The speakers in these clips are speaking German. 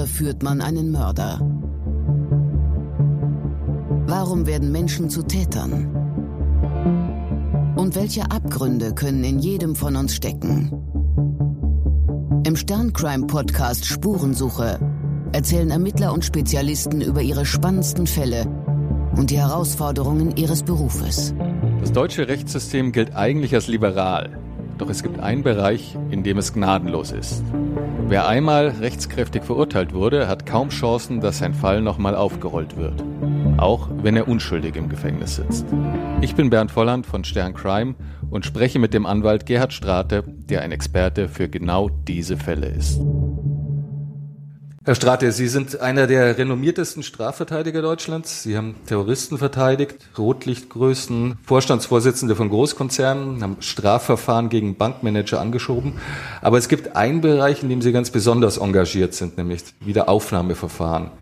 überführt man einen Mörder? Warum werden Menschen zu Tätern? Und welche Abgründe können in jedem von uns stecken? Im Sterncrime-Podcast Spurensuche erzählen Ermittler und Spezialisten über ihre spannendsten Fälle und die Herausforderungen ihres Berufes. Das deutsche Rechtssystem gilt eigentlich als liberal. Doch es gibt einen Bereich, in dem es gnadenlos ist. Wer einmal rechtskräftig verurteilt wurde, hat kaum Chancen, dass sein Fall nochmal aufgerollt wird. Auch wenn er unschuldig im Gefängnis sitzt. Ich bin Bernd Volland von Stern Crime und spreche mit dem Anwalt Gerhard Strate, der ein Experte für genau diese Fälle ist. Herr Strate, Sie sind einer der renommiertesten Strafverteidiger Deutschlands. Sie haben Terroristen verteidigt, Rotlichtgrößen, Vorstandsvorsitzende von Großkonzernen, haben Strafverfahren gegen Bankmanager angeschoben. Aber es gibt einen Bereich, in dem Sie ganz besonders engagiert sind, nämlich Wiederaufnahmeverfahren.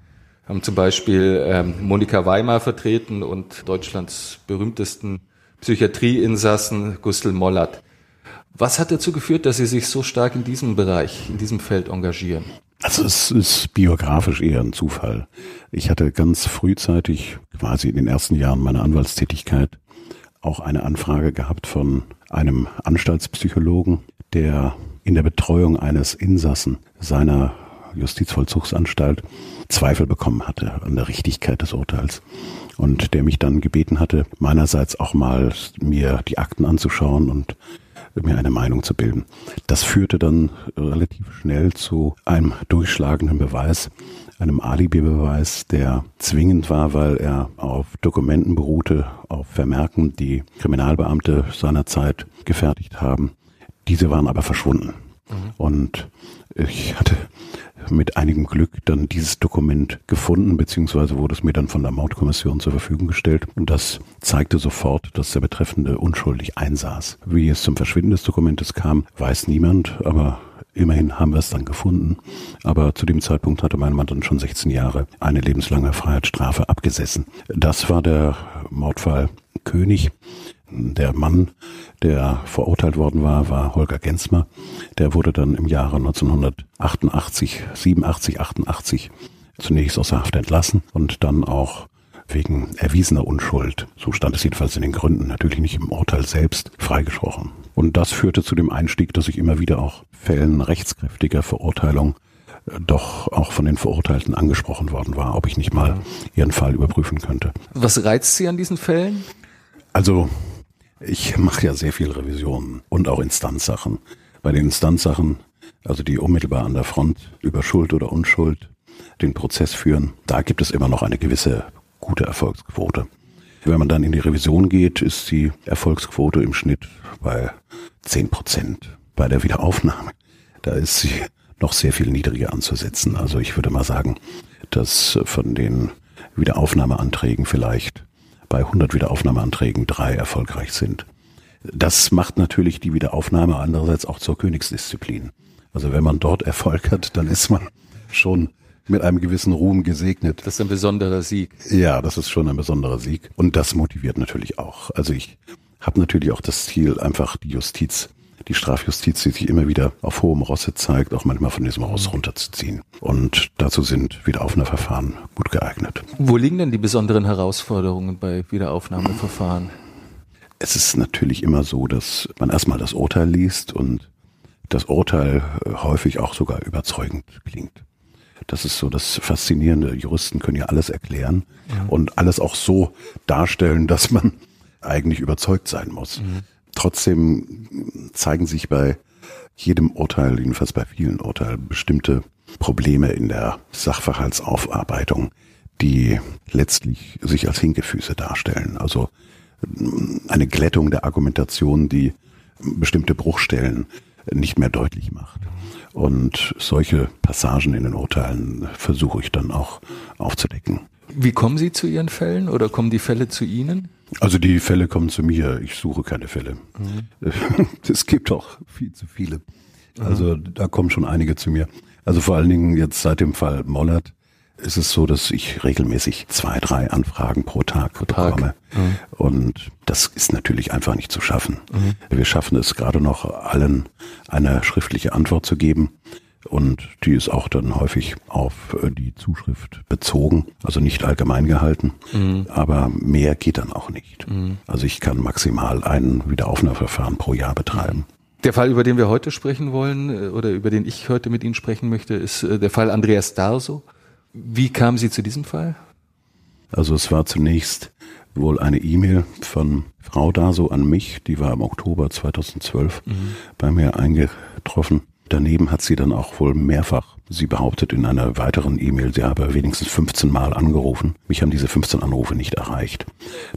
Haben zum Beispiel ähm, Monika Weimar vertreten und Deutschlands berühmtesten Psychiatrieinsassen Gustl Mollert. Was hat dazu geführt, dass Sie sich so stark in diesem Bereich, in diesem Feld engagieren? Also es ist biografisch eher ein Zufall. Ich hatte ganz frühzeitig, quasi in den ersten Jahren meiner Anwaltstätigkeit, auch eine Anfrage gehabt von einem Anstaltspsychologen, der in der Betreuung eines Insassen seiner Justizvollzugsanstalt Zweifel bekommen hatte an der Richtigkeit des Urteils. Und der mich dann gebeten hatte, meinerseits auch mal mir die Akten anzuschauen und mir eine Meinung zu bilden. Das führte dann relativ schnell zu einem durchschlagenden Beweis, einem Alibi-Beweis, der zwingend war, weil er auf Dokumenten beruhte, auf Vermerken, die Kriminalbeamte seinerzeit gefertigt haben. Diese waren aber verschwunden. Und ich hatte mit einigem Glück dann dieses Dokument gefunden, beziehungsweise wurde es mir dann von der Mordkommission zur Verfügung gestellt. Und das zeigte sofort, dass der Betreffende unschuldig einsaß. Wie es zum Verschwinden des Dokumentes kam, weiß niemand, aber Immerhin haben wir es dann gefunden. Aber zu dem Zeitpunkt hatte mein Mann dann schon 16 Jahre eine lebenslange Freiheitsstrafe abgesessen. Das war der Mordfall König. Der Mann, der verurteilt worden war, war Holger Gensmer. Der wurde dann im Jahre 1988, 87, 88 zunächst aus der Haft entlassen und dann auch wegen erwiesener Unschuld, so stand es jedenfalls in den Gründen, natürlich nicht im Urteil selbst, freigesprochen. Und das führte zu dem Einstieg, dass ich immer wieder auch Fällen rechtskräftiger Verurteilung äh, doch auch von den Verurteilten angesprochen worden war, ob ich nicht mal ihren Fall überprüfen könnte. Was reizt Sie an diesen Fällen? Also ich mache ja sehr viel Revisionen und auch Instanzsachen. Bei den Instanzsachen, also die unmittelbar an der Front über Schuld oder Unschuld den Prozess führen, da gibt es immer noch eine gewisse gute Erfolgsquote. Wenn man dann in die Revision geht, ist die Erfolgsquote im Schnitt bei 10 Prozent. Bei der Wiederaufnahme, da ist sie noch sehr viel niedriger anzusetzen. Also ich würde mal sagen, dass von den Wiederaufnahmeanträgen vielleicht bei 100 Wiederaufnahmeanträgen drei erfolgreich sind. Das macht natürlich die Wiederaufnahme andererseits auch zur Königsdisziplin. Also wenn man dort Erfolg hat, dann ist man schon mit einem gewissen Ruhm gesegnet. Das ist ein besonderer Sieg. Ja, das ist schon ein besonderer Sieg. Und das motiviert natürlich auch. Also ich habe natürlich auch das Ziel, einfach die Justiz die Strafjustiz, die sich immer wieder auf hohem Rosse zeigt, auch manchmal von diesem Ross runterzuziehen. Und dazu sind Wiederaufnahmeverfahren gut geeignet. Wo liegen denn die besonderen Herausforderungen bei Wiederaufnahmeverfahren? Es ist natürlich immer so, dass man erstmal das Urteil liest und das Urteil äh, häufig auch sogar überzeugend klingt. Das ist so das Faszinierende. Juristen können ja alles erklären ja. und alles auch so darstellen, dass man eigentlich überzeugt sein muss. Mhm. Trotzdem zeigen sich bei jedem Urteil, jedenfalls bei vielen Urteilen, bestimmte Probleme in der Sachverhaltsaufarbeitung, die letztlich sich als Hinkefüße darstellen. Also eine Glättung der Argumentation, die bestimmte Bruchstellen nicht mehr deutlich macht. Und solche Passagen in den Urteilen versuche ich dann auch aufzudecken. Wie kommen Sie zu Ihren Fällen oder kommen die Fälle zu Ihnen? Also die Fälle kommen zu mir. Ich suche keine Fälle. Mhm. Es gibt auch viel zu viele. Also mhm. da kommen schon einige zu mir. Also vor allen Dingen jetzt seit dem Fall Mollert ist es so, dass ich regelmäßig zwei, drei Anfragen pro Tag pro bekomme. Mhm. Und das ist natürlich einfach nicht zu schaffen. Mhm. Wir schaffen es gerade noch allen eine schriftliche Antwort zu geben. Und die ist auch dann häufig auf äh, die Zuschrift bezogen, also nicht allgemein gehalten. Mhm. Aber mehr geht dann auch nicht. Mhm. Also ich kann maximal ein Wiederaufnahmeverfahren pro Jahr betreiben. Der Fall, über den wir heute sprechen wollen äh, oder über den ich heute mit Ihnen sprechen möchte, ist äh, der Fall Andreas Darso. Wie kamen Sie zu diesem Fall? Also es war zunächst wohl eine E-Mail von Frau Darso an mich, die war im Oktober 2012 mhm. bei mir eingetroffen. Daneben hat sie dann auch wohl mehrfach, sie behauptet in einer weiteren E-Mail, sie habe wenigstens 15 Mal angerufen. Mich haben diese 15 Anrufe nicht erreicht.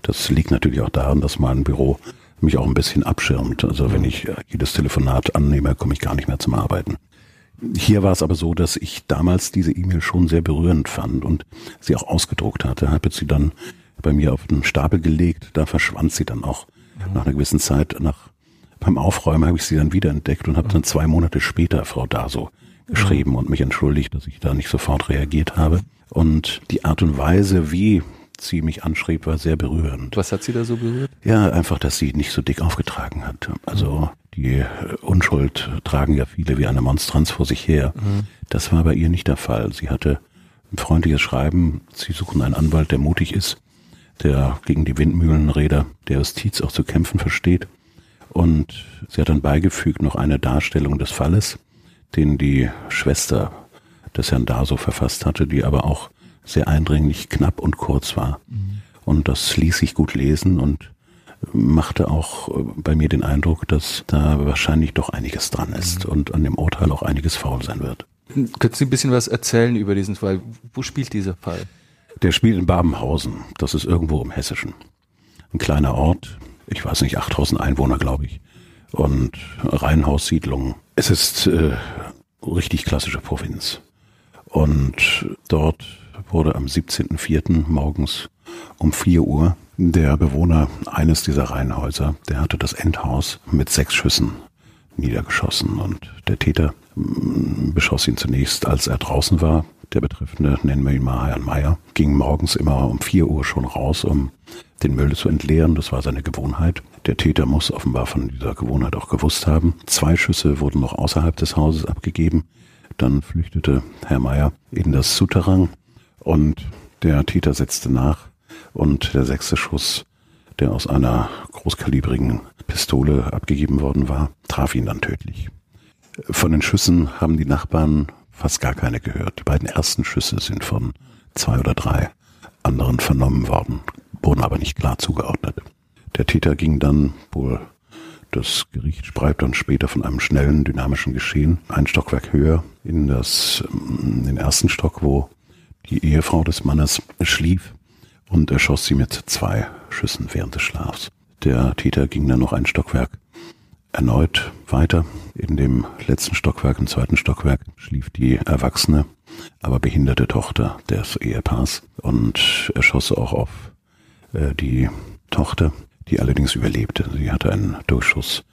Das liegt natürlich auch daran, dass mein Büro mich auch ein bisschen abschirmt. Also wenn ich jedes Telefonat annehme, komme ich gar nicht mehr zum Arbeiten. Hier war es aber so, dass ich damals diese E-Mail schon sehr berührend fand und sie auch ausgedruckt hatte. Habe sie dann bei mir auf den Stapel gelegt. Da verschwand sie dann auch nach einer gewissen Zeit. Nach beim Aufräumen habe ich sie dann wiederentdeckt und habe dann zwei Monate später Frau Daso geschrieben und mich entschuldigt, dass ich da nicht sofort reagiert habe. Und die Art und Weise, wie sie mich anschrieb, war sehr berührend. Was hat sie da so berührt? Ja, einfach, dass sie nicht so dick aufgetragen hat. Also die äh, Unschuld tragen ja viele wie eine Monstranz vor sich her. Mhm. Das war bei ihr nicht der Fall. Sie hatte ein freundliches Schreiben. Sie suchen einen Anwalt, der mutig ist, der gegen die Windmühlenräder der Justiz auch zu kämpfen versteht. Und sie hat dann beigefügt noch eine Darstellung des Falles, den die Schwester des Herrn Daso verfasst hatte, die aber auch sehr eindringlich, knapp und kurz war. Mhm. Und das ließ sich gut lesen und machte auch äh, bei mir den Eindruck, dass da wahrscheinlich doch einiges dran ist mhm. und an dem Urteil auch einiges faul sein wird. Können Sie ein bisschen was erzählen über diesen Fall? Wo spielt dieser Fall? Der spielt in Babenhausen. Das ist irgendwo im Hessischen. Ein kleiner Ort. Ich weiß nicht, 8000 Einwohner, glaube ich. Und Reihenhaussiedlung. Es ist äh, richtig klassische Provinz. Und dort wurde am 17.04. morgens um 4 Uhr der Bewohner eines dieser Reihenhäuser, der hatte das Endhaus mit sechs Schüssen niedergeschossen und der Täter mm, beschoss ihn zunächst, als er draußen war. Der Betreffende, nennen wir ihn mal Herrn Meier, ging morgens immer um 4 Uhr schon raus, um den Müll zu entleeren. Das war seine Gewohnheit. Der Täter muss offenbar von dieser Gewohnheit auch gewusst haben. Zwei Schüsse wurden noch außerhalb des Hauses abgegeben. Dann flüchtete Herr Meier in das Souterrain und der Täter setzte nach und der sechste Schuss, der aus einer großkalibrigen Pistole abgegeben worden war, traf ihn dann tödlich. Von den Schüssen haben die Nachbarn fast gar keine gehört. Die beiden ersten Schüsse sind von zwei oder drei anderen vernommen worden, wurden aber nicht klar zugeordnet. Der Täter ging dann wohl das Gericht schreibt dann später von einem schnellen, dynamischen Geschehen ein Stockwerk höher in das, in den ersten Stock, wo die Ehefrau des Mannes schlief und erschoss sie mit zwei Schüssen während des Schlafs. Der Täter ging dann noch ein Stockwerk erneut weiter. In dem letzten Stockwerk, im zweiten Stockwerk, schlief die erwachsene, aber behinderte Tochter des Ehepaars und erschoss auch auf äh, die Tochter, die allerdings überlebte. Sie hatte einen Durchschuss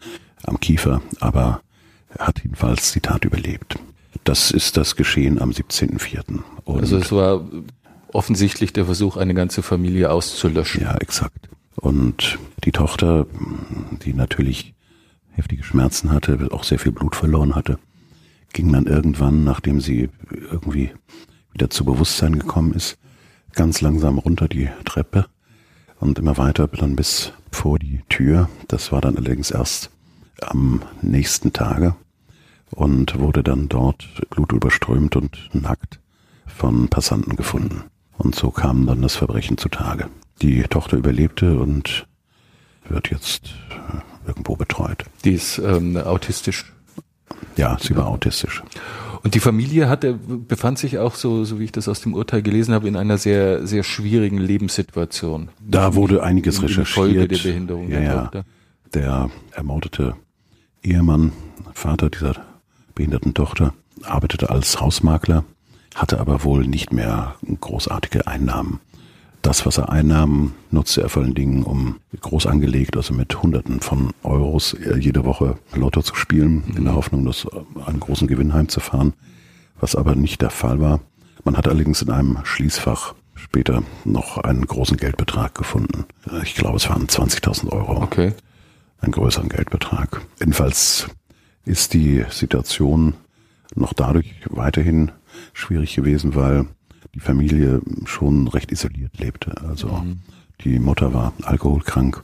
am Kiefer, aber hat jedenfalls die Tat überlebt. Das ist das Geschehen am 17.04. Also es war offensichtlich der Versuch, eine ganze Familie auszulöschen. Ja, exakt. Und die Tochter, die natürlich heftige Schmerzen hatte, auch sehr viel Blut verloren hatte, ging dann irgendwann, nachdem sie irgendwie wieder zu Bewusstsein gekommen ist, ganz langsam runter die Treppe und immer weiter dann bis vor die Tür. Das war dann allerdings erst am nächsten Tage und wurde dann dort blutüberströmt und nackt von Passanten gefunden. Und so kam dann das Verbrechen zutage. Die Tochter überlebte und wird jetzt äh, irgendwo betreut. Die ist ähm, autistisch. Ja, sie war autistisch. Und die Familie hatte, befand sich auch so, so wie ich das aus dem Urteil gelesen habe, in einer sehr, sehr schwierigen Lebenssituation. Da wurde einiges in, recherchiert. Folge der Behinderung ja, der ja. Tochter. Der ermordete Ehemann, Vater dieser behinderten Tochter, arbeitete als Hausmakler hatte aber wohl nicht mehr großartige Einnahmen. Das, was er einnahm, nutzte er vor allen Dingen, um groß angelegt, also mit Hunderten von Euros jede Woche Lotto zu spielen, in der Hoffnung, das einen großen Gewinn heimzufahren, was aber nicht der Fall war. Man hat allerdings in einem Schließfach später noch einen großen Geldbetrag gefunden. Ich glaube, es waren 20.000 Euro. Okay. Einen größeren Geldbetrag. Jedenfalls ist die Situation noch dadurch weiterhin schwierig gewesen, weil die Familie schon recht isoliert lebte. Also mhm. die Mutter war alkoholkrank,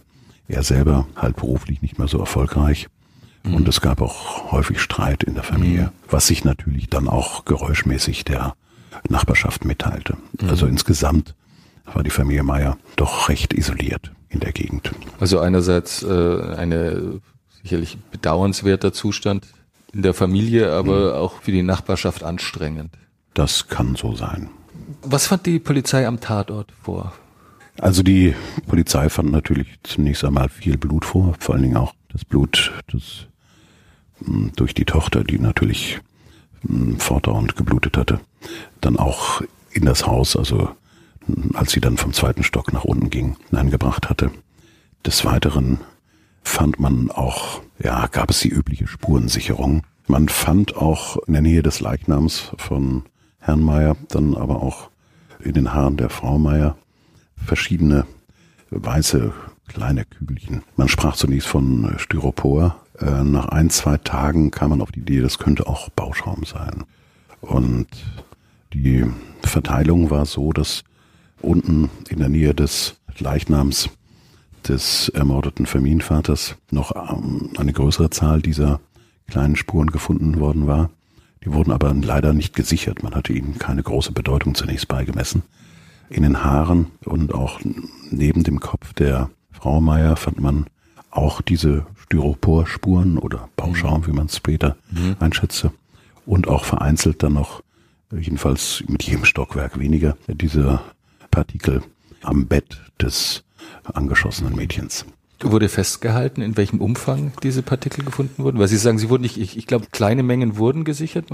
er selber halt beruflich nicht mehr so erfolgreich. Mhm. Und es gab auch häufig Streit in der Familie, mhm. was sich natürlich dann auch geräuschmäßig der Nachbarschaft mitteilte. Mhm. Also insgesamt war die Familie Meier doch recht isoliert in der Gegend. Also einerseits äh, eine sicherlich bedauernswerter Zustand in der Familie, aber mhm. auch für die Nachbarschaft anstrengend. Das kann so sein. Was fand die Polizei am Tatort vor? Also die Polizei fand natürlich zunächst einmal viel Blut vor, vor allen Dingen auch das Blut, das hm, durch die Tochter, die natürlich hm, fortdauernd geblutet hatte, dann auch in das Haus, also hm, als sie dann vom zweiten Stock nach unten ging, hineingebracht hatte. Des Weiteren fand man auch, ja, gab es die übliche Spurensicherung. Man fand auch in der Nähe des Leichnams von Herrn Meier, dann aber auch in den Haaren der Frau Meier verschiedene weiße kleine Kügelchen. Man sprach zunächst von Styropor. Äh, nach ein, zwei Tagen kam man auf die Idee, das könnte auch Bauschaum sein. Und die Verteilung war so, dass unten in der Nähe des Leichnams des ermordeten Familienvaters noch ähm, eine größere Zahl dieser kleinen Spuren gefunden worden war. Die wurden aber leider nicht gesichert. Man hatte ihnen keine große Bedeutung zunächst beigemessen. In den Haaren und auch neben dem Kopf der Frau Meier fand man auch diese Styroporspuren oder Bauschaum, wie man es später mhm. einschätze. Und auch vereinzelt dann noch, jedenfalls mit jedem Stockwerk weniger, diese Partikel am Bett des angeschossenen Mädchens. Wurde festgehalten, in welchem Umfang diese Partikel gefunden wurden? Weil Sie sagen, sie wurden nicht, ich, ich glaube, kleine Mengen wurden gesichert.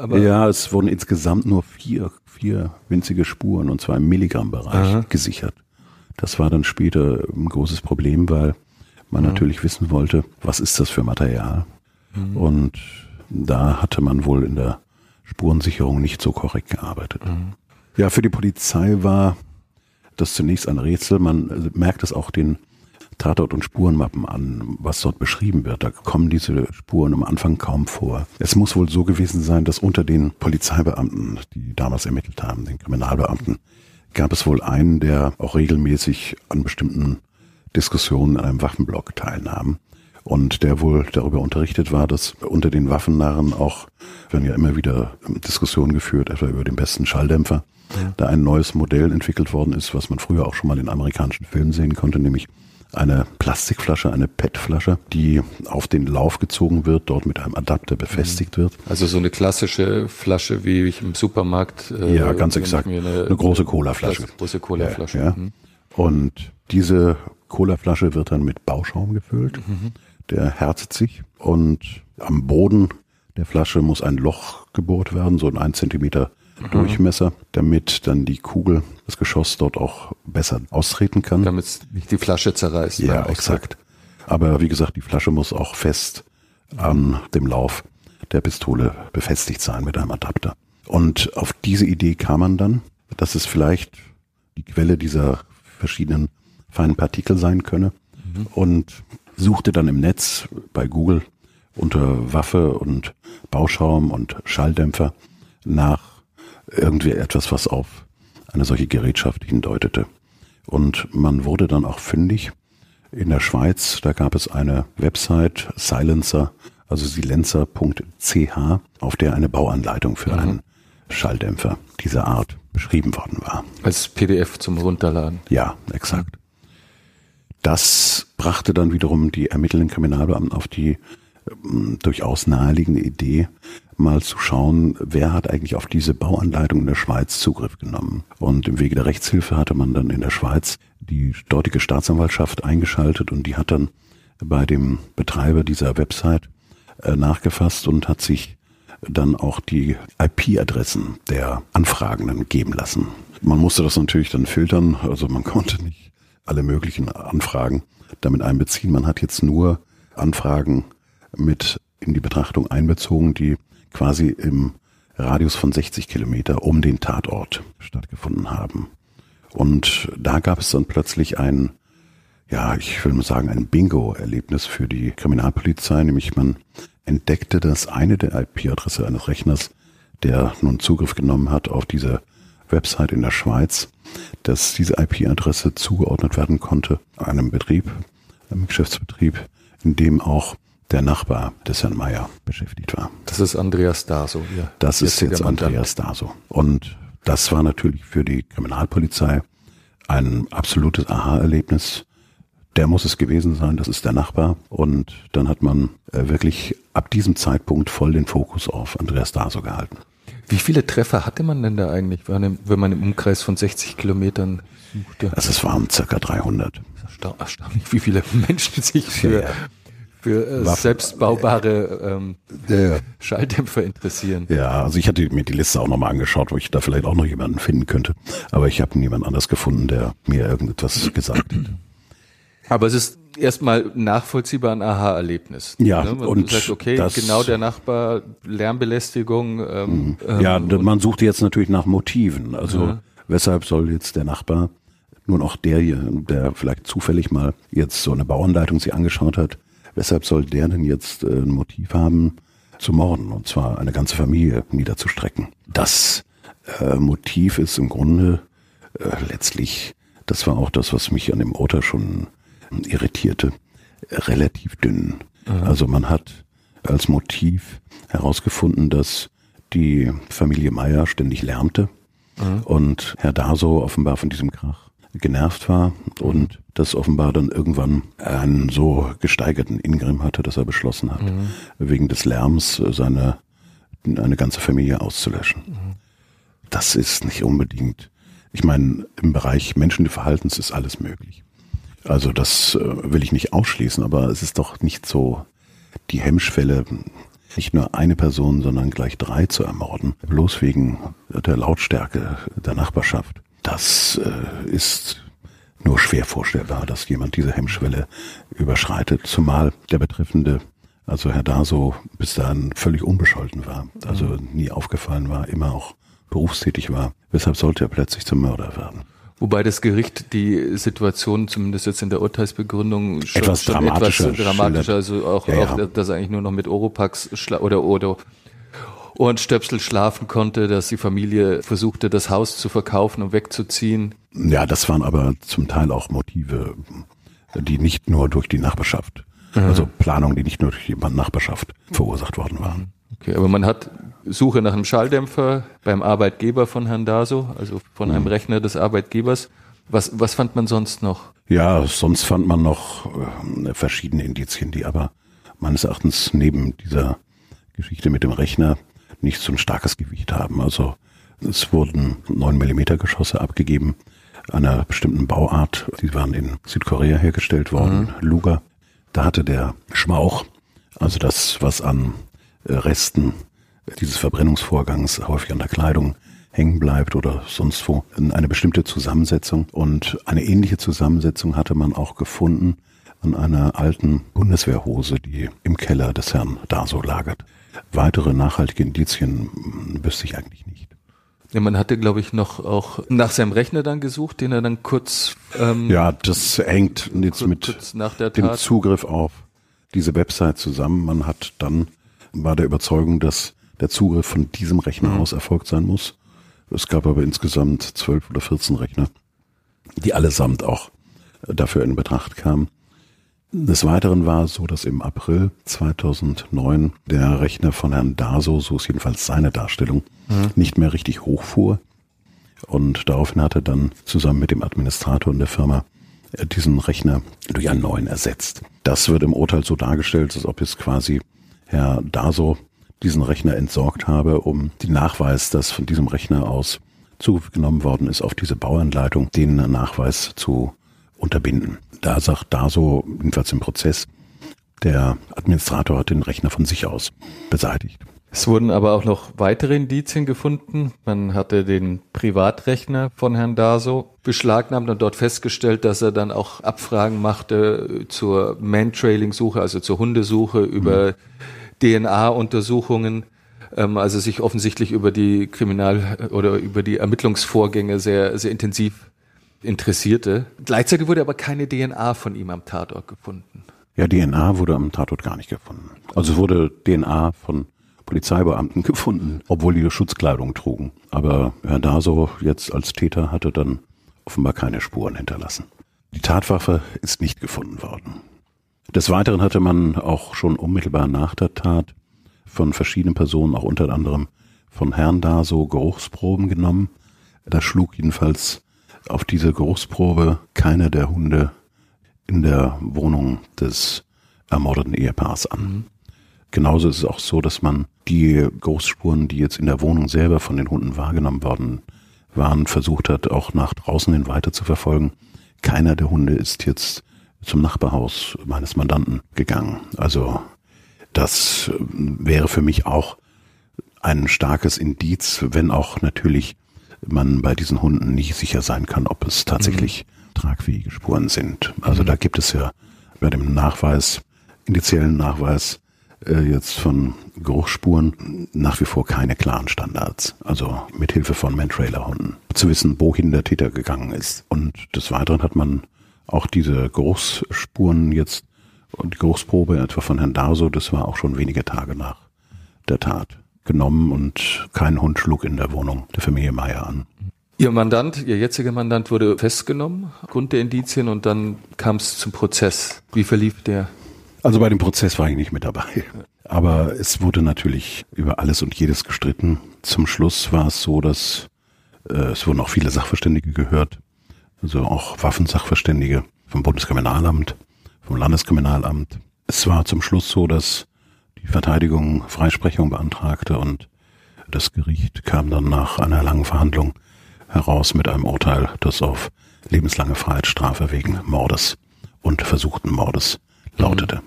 Aber ja, es wurden insgesamt nur vier, vier winzige Spuren, und zwar im Milligrammbereich, gesichert. Das war dann später ein großes Problem, weil man ja. natürlich wissen wollte, was ist das für Material? Mhm. Und da hatte man wohl in der Spurensicherung nicht so korrekt gearbeitet. Mhm. Ja, für die Polizei war das zunächst ein Rätsel. Man merkt es auch den Tatort- und Spurenmappen an, was dort beschrieben wird. Da kommen diese Spuren am Anfang kaum vor. Es muss wohl so gewesen sein, dass unter den Polizeibeamten, die damals ermittelt haben, den Kriminalbeamten, gab es wohl einen, der auch regelmäßig an bestimmten Diskussionen in einem Waffenblock teilnahm und der wohl darüber unterrichtet war, dass unter den Waffennarren auch, werden ja immer wieder Diskussionen geführt, etwa über den besten Schalldämpfer, ja. da ein neues Modell entwickelt worden ist, was man früher auch schon mal in amerikanischen Filmen sehen konnte, nämlich eine Plastikflasche, eine PET-Flasche, die auf den Lauf gezogen wird, dort mit einem Adapter befestigt mhm. wird. Also so eine klassische Flasche, wie ich im Supermarkt. Äh, ja, ganz exakt. Eine, eine, große Colaflasche. Große Colaflasche. Ja, ja. Mhm. Und diese Colaflasche wird dann mit Bauschaum gefüllt. Mhm. Der härtet sich und am Boden der Flasche muss ein Loch gebohrt werden, so ein 1 Zentimeter mhm. Durchmesser, damit dann die Kugel, das Geschoss dort auch besser austreten kann. Damit nicht die Flasche zerreißt. Ja, exakt. Aber wie gesagt, die Flasche muss auch fest an dem Lauf der Pistole befestigt sein mit einem Adapter. Und auf diese Idee kam man dann, dass es vielleicht die Quelle dieser verschiedenen feinen Partikel sein könne mhm. und suchte dann im Netz bei Google unter Waffe und Bauschaum und Schalldämpfer nach irgendwie etwas, was auf eine solche Gerätschaft hindeutete. Und man wurde dann auch fündig. In der Schweiz, da gab es eine Website, Silencer, also silencer.ch, auf der eine Bauanleitung für mhm. einen Schalldämpfer dieser Art beschrieben worden war. Als PDF zum Runterladen. Ja, exakt. Das brachte dann wiederum die ermittelnden Kriminalbeamten auf die ähm, durchaus naheliegende Idee, mal zu schauen, wer hat eigentlich auf diese Bauanleitung in der Schweiz Zugriff genommen. Und im Wege der Rechtshilfe hatte man dann in der Schweiz die dortige Staatsanwaltschaft eingeschaltet und die hat dann bei dem Betreiber dieser Website äh, nachgefasst und hat sich dann auch die IP-Adressen der Anfragenden geben lassen. Man musste das natürlich dann filtern, also man konnte nicht alle möglichen Anfragen damit einbeziehen. Man hat jetzt nur Anfragen mit in die Betrachtung einbezogen, die quasi im Radius von 60 Kilometer um den Tatort stattgefunden haben. Und da gab es dann plötzlich ein, ja, ich will mal sagen, ein Bingo-Erlebnis für die Kriminalpolizei, nämlich man entdeckte, dass eine der IP-Adresse eines Rechners, der nun Zugriff genommen hat auf diese Website in der Schweiz, dass diese IP-Adresse zugeordnet werden konnte einem Betrieb, einem Geschäftsbetrieb, in dem auch der Nachbar des Herrn Meier beschäftigt war. Das ist Andreas Daso. Ja. Das ist jetzt Andreas Daso. Und das war natürlich für die Kriminalpolizei ein absolutes Aha-Erlebnis. Der muss es gewesen sein, das ist der Nachbar. Und dann hat man äh, wirklich ab diesem Zeitpunkt voll den Fokus auf Andreas Daso gehalten. Wie viele Treffer hatte man denn da eigentlich, wenn man im Umkreis von 60 Kilometern suchte? Also es waren circa 300. Erstaunlich, wie viele Menschen sich für, ja, für äh, selbstbaubare ähm, ja. Schalldämpfer interessieren. Ja, also ich hatte mir die Liste auch nochmal angeschaut, wo ich da vielleicht auch noch jemanden finden könnte. Aber ich habe niemand anders gefunden, der mir irgendetwas gesagt hat. Aber es ist erstmal nachvollziehbar ein Aha-Erlebnis. Ja, ne? und sagt, okay, genau der Nachbar, Lärmbelästigung. Ähm, mhm. ja, ähm, man sucht jetzt natürlich nach Motiven. Also ja. weshalb soll jetzt der Nachbar, nun auch der hier, der vielleicht zufällig mal jetzt so eine Bauanleitung sich angeschaut hat, Weshalb soll der denn jetzt äh, ein Motiv haben, zu morden und zwar eine ganze Familie niederzustrecken? Das äh, Motiv ist im Grunde äh, letztlich, das war auch das, was mich an dem Urteil schon irritierte, relativ dünn. Mhm. Also man hat als Motiv herausgefunden, dass die Familie Meier ständig lärmte mhm. und Herr Daso offenbar von diesem Krach genervt war und das offenbar dann irgendwann einen so gesteigerten Ingrim hatte, dass er beschlossen hat, mhm. wegen des Lärms seine eine ganze Familie auszulöschen. Mhm. Das ist nicht unbedingt. Ich meine, im Bereich Menschenverhaltens ist alles möglich. Also das äh, will ich nicht ausschließen, aber es ist doch nicht so die Hemmschwelle, nicht nur eine Person, sondern gleich drei zu ermorden, bloß wegen der Lautstärke der Nachbarschaft. Das äh, ist nur schwer vorstellbar, dass jemand diese Hemmschwelle überschreitet, zumal der Betreffende, also Herr Daso, bis dahin völlig unbescholten war, also mhm. nie aufgefallen war, immer auch berufstätig war. Weshalb sollte er plötzlich zum Mörder werden? Wobei das Gericht die Situation, zumindest jetzt in der Urteilsbegründung, schon etwas schon dramatischer, etwas dramatischer also auch, ja, ja. auch dass eigentlich nur noch mit Oropax oder, oder Ohrenstöpsel schlafen konnte, dass die Familie versuchte, das Haus zu verkaufen und wegzuziehen. Ja, das waren aber zum Teil auch Motive, die nicht nur durch die Nachbarschaft, mhm. also Planungen, die nicht nur durch die Nachbarschaft verursacht worden waren. Okay, aber man hat Suche nach einem Schalldämpfer beim Arbeitgeber von Herrn Daso, also von einem mhm. Rechner des Arbeitgebers. Was, was fand man sonst noch? Ja, sonst fand man noch äh, verschiedene Indizien, die aber meines Erachtens neben dieser Geschichte mit dem Rechner nicht so ein starkes Gewicht haben. Also es wurden 9 Millimeter Geschosse abgegeben einer bestimmten Bauart. Die waren in Südkorea hergestellt worden, mhm. Luger. Da hatte der Schmauch, also das, was an Resten dieses Verbrennungsvorgangs häufig an der Kleidung hängen bleibt oder sonst wo, eine bestimmte Zusammensetzung. Und eine ähnliche Zusammensetzung hatte man auch gefunden an einer alten Bundeswehrhose, die im Keller des Herrn Daso lagert. Weitere nachhaltige Indizien wüsste ich eigentlich nicht. Ja, man hatte, glaube ich, noch auch nach seinem Rechner dann gesucht, den er dann kurz. Ähm, ja, das hängt jetzt kurz, mit kurz dem Zugriff auf diese Website zusammen. Man hat dann war der Überzeugung, dass der Zugriff von diesem Rechner mhm. aus erfolgt sein muss. Es gab aber insgesamt zwölf oder vierzehn Rechner, die allesamt auch dafür in Betracht kamen. Des Weiteren war es so, dass im April 2009 der Rechner von Herrn Daso, so ist jedenfalls seine Darstellung, mhm. nicht mehr richtig hochfuhr. Und daraufhin hat er dann zusammen mit dem Administrator in der Firma diesen Rechner durch einen neuen ersetzt. Das wird im Urteil so dargestellt, als ob es quasi Herr Daso diesen Rechner entsorgt habe, um den Nachweis, dass von diesem Rechner aus Zugriff genommen worden ist auf diese Bauanleitung, den Nachweis zu unterbinden. Da sagt Daso, jedenfalls im Prozess, der Administrator hat den Rechner von sich aus beseitigt. Es wurden aber auch noch weitere Indizien gefunden. Man hatte den Privatrechner von Herrn Daso beschlagnahmt und dort festgestellt, dass er dann auch Abfragen machte zur Man-Trailing-Suche, also zur Hundesuche über mhm. DNA-Untersuchungen ähm, also sich offensichtlich über die Kriminal- oder über die Ermittlungsvorgänge sehr, sehr intensiv interessierte. Gleichzeitig wurde aber keine DNA von ihm am Tatort gefunden. Ja, DNA wurde am Tatort gar nicht gefunden. Also wurde DNA von Polizeibeamten gefunden, obwohl die Schutzkleidung trugen. Aber Herr Daso jetzt als Täter hatte dann offenbar keine Spuren hinterlassen. Die Tatwaffe ist nicht gefunden worden. Des Weiteren hatte man auch schon unmittelbar nach der Tat von verschiedenen Personen, auch unter anderem von Herrn Daso, Geruchsproben genommen. Da schlug jedenfalls auf diese Geruchsprobe keiner der Hunde in der Wohnung des ermordeten Ehepaars an. Mhm. Genauso ist es auch so, dass man die Geruchsspuren, die jetzt in der Wohnung selber von den Hunden wahrgenommen worden waren, versucht hat, auch nach draußen hin weiter zu verfolgen. Keiner der Hunde ist jetzt zum Nachbarhaus meines Mandanten gegangen. Also das wäre für mich auch ein starkes Indiz, wenn auch natürlich man bei diesen Hunden nicht sicher sein kann, ob es tatsächlich mhm. tragfähige Spuren sind. Also mhm. da gibt es ja bei dem Nachweis, indiziellen Nachweis äh, jetzt von Geruchsspuren nach wie vor keine klaren Standards. Also mit Hilfe von Mantrailer-Hunden zu wissen, wohin der Täter gegangen ist. Und des Weiteren hat man auch diese Geruchsspuren jetzt und die Geruchsprobe etwa von Herrn Darso, das war auch schon wenige Tage nach der Tat genommen und kein Hund schlug in der Wohnung der Familie Meier an. Ihr Mandant, Ihr jetziger Mandant wurde festgenommen, Grund der Indizien und dann kam es zum Prozess. Wie verlief der? Also bei dem Prozess war ich nicht mit dabei. Aber es wurde natürlich über alles und jedes gestritten. Zum Schluss war es so, dass äh, es wurden auch viele Sachverständige gehört, also auch Waffensachverständige vom Bundeskriminalamt, vom Landeskriminalamt. Es war zum Schluss so, dass die Verteidigung Freisprechung beantragte und das Gericht kam dann nach einer langen Verhandlung heraus mit einem Urteil, das auf lebenslange Freiheitsstrafe wegen Mordes und versuchten Mordes lautete. Mhm.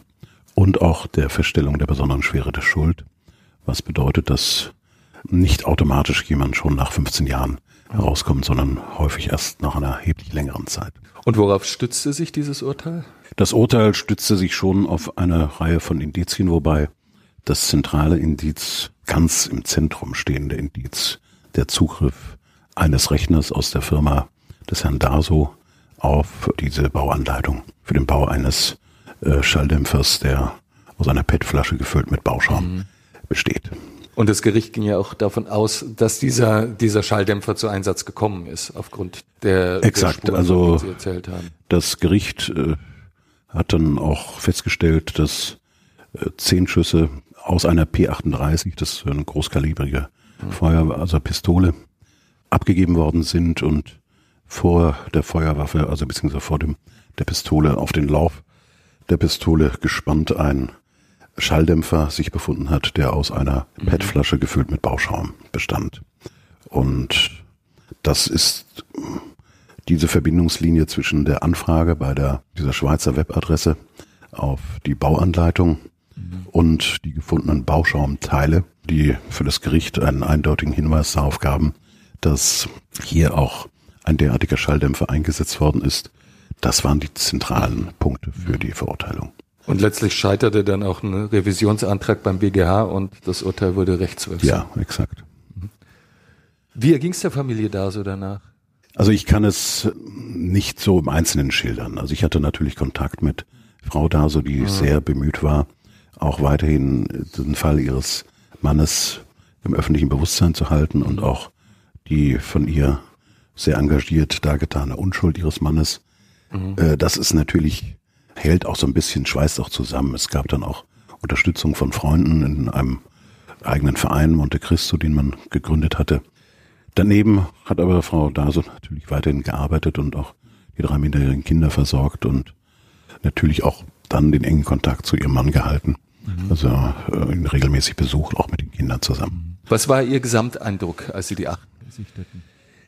Und auch der Feststellung der besonderen Schwere der Schuld, was bedeutet, dass nicht automatisch jemand schon nach 15 Jahren herauskommt, sondern häufig erst nach einer erheblich längeren Zeit. Und worauf stützte sich dieses Urteil? Das Urteil stützte sich schon auf eine Reihe von Indizien, wobei das zentrale Indiz, ganz im Zentrum stehende Indiz, der Zugriff eines Rechners aus der Firma des Herrn Daso auf diese Bauanleitung für den Bau eines äh, Schalldämpfers, der aus einer PET-Flasche gefüllt mit Bauschaum mhm. besteht. Und das Gericht ging ja auch davon aus, dass dieser, dieser Schalldämpfer zu Einsatz gekommen ist, aufgrund der, Exakt, der Spuren, also Sie erzählt haben. Das Gericht äh, hat dann auch festgestellt, dass äh, zehn Schüsse aus einer P38, das ist eine großkalibrige mhm. Feuer, also Pistole, abgegeben worden sind und vor der Feuerwaffe, also beziehungsweise vor dem der Pistole auf den Lauf der Pistole gespannt ein Schalldämpfer sich befunden hat, der aus einer mhm. PET-Flasche gefüllt mit Bauschaum bestand. Und das ist diese Verbindungslinie zwischen der Anfrage bei der, dieser Schweizer Webadresse auf die Bauanleitung. Und die gefundenen Bauschaumteile, die für das Gericht einen eindeutigen Hinweis darauf gaben, dass hier auch ein derartiger Schalldämpfer eingesetzt worden ist. Das waren die zentralen Punkte für die Verurteilung. Und letztlich scheiterte dann auch ein Revisionsantrag beim BGH und das Urteil wurde rechtswirksam. Ja, exakt. Mhm. Wie erging es der Familie da so danach? Also ich kann es nicht so im Einzelnen schildern. Also ich hatte natürlich Kontakt mit Frau Daso, die mhm. sehr bemüht war, auch weiterhin den Fall ihres Mannes im öffentlichen Bewusstsein zu halten und auch die von ihr sehr engagiert dargetane Unschuld ihres Mannes. Mhm. Äh, das ist natürlich hält auch so ein bisschen, schweißt auch zusammen. Es gab dann auch Unterstützung von Freunden in einem eigenen Verein Monte Cristo, den man gegründet hatte. Daneben hat aber Frau Daso natürlich weiterhin gearbeitet und auch die drei minderjährigen Kinder versorgt und natürlich auch dann den engen Kontakt zu ihrem Mann gehalten. Mhm. Also äh, regelmäßig besucht, auch mit den Kindern zusammen. Was war Ihr Gesamteindruck, als Sie die Achten sichteten?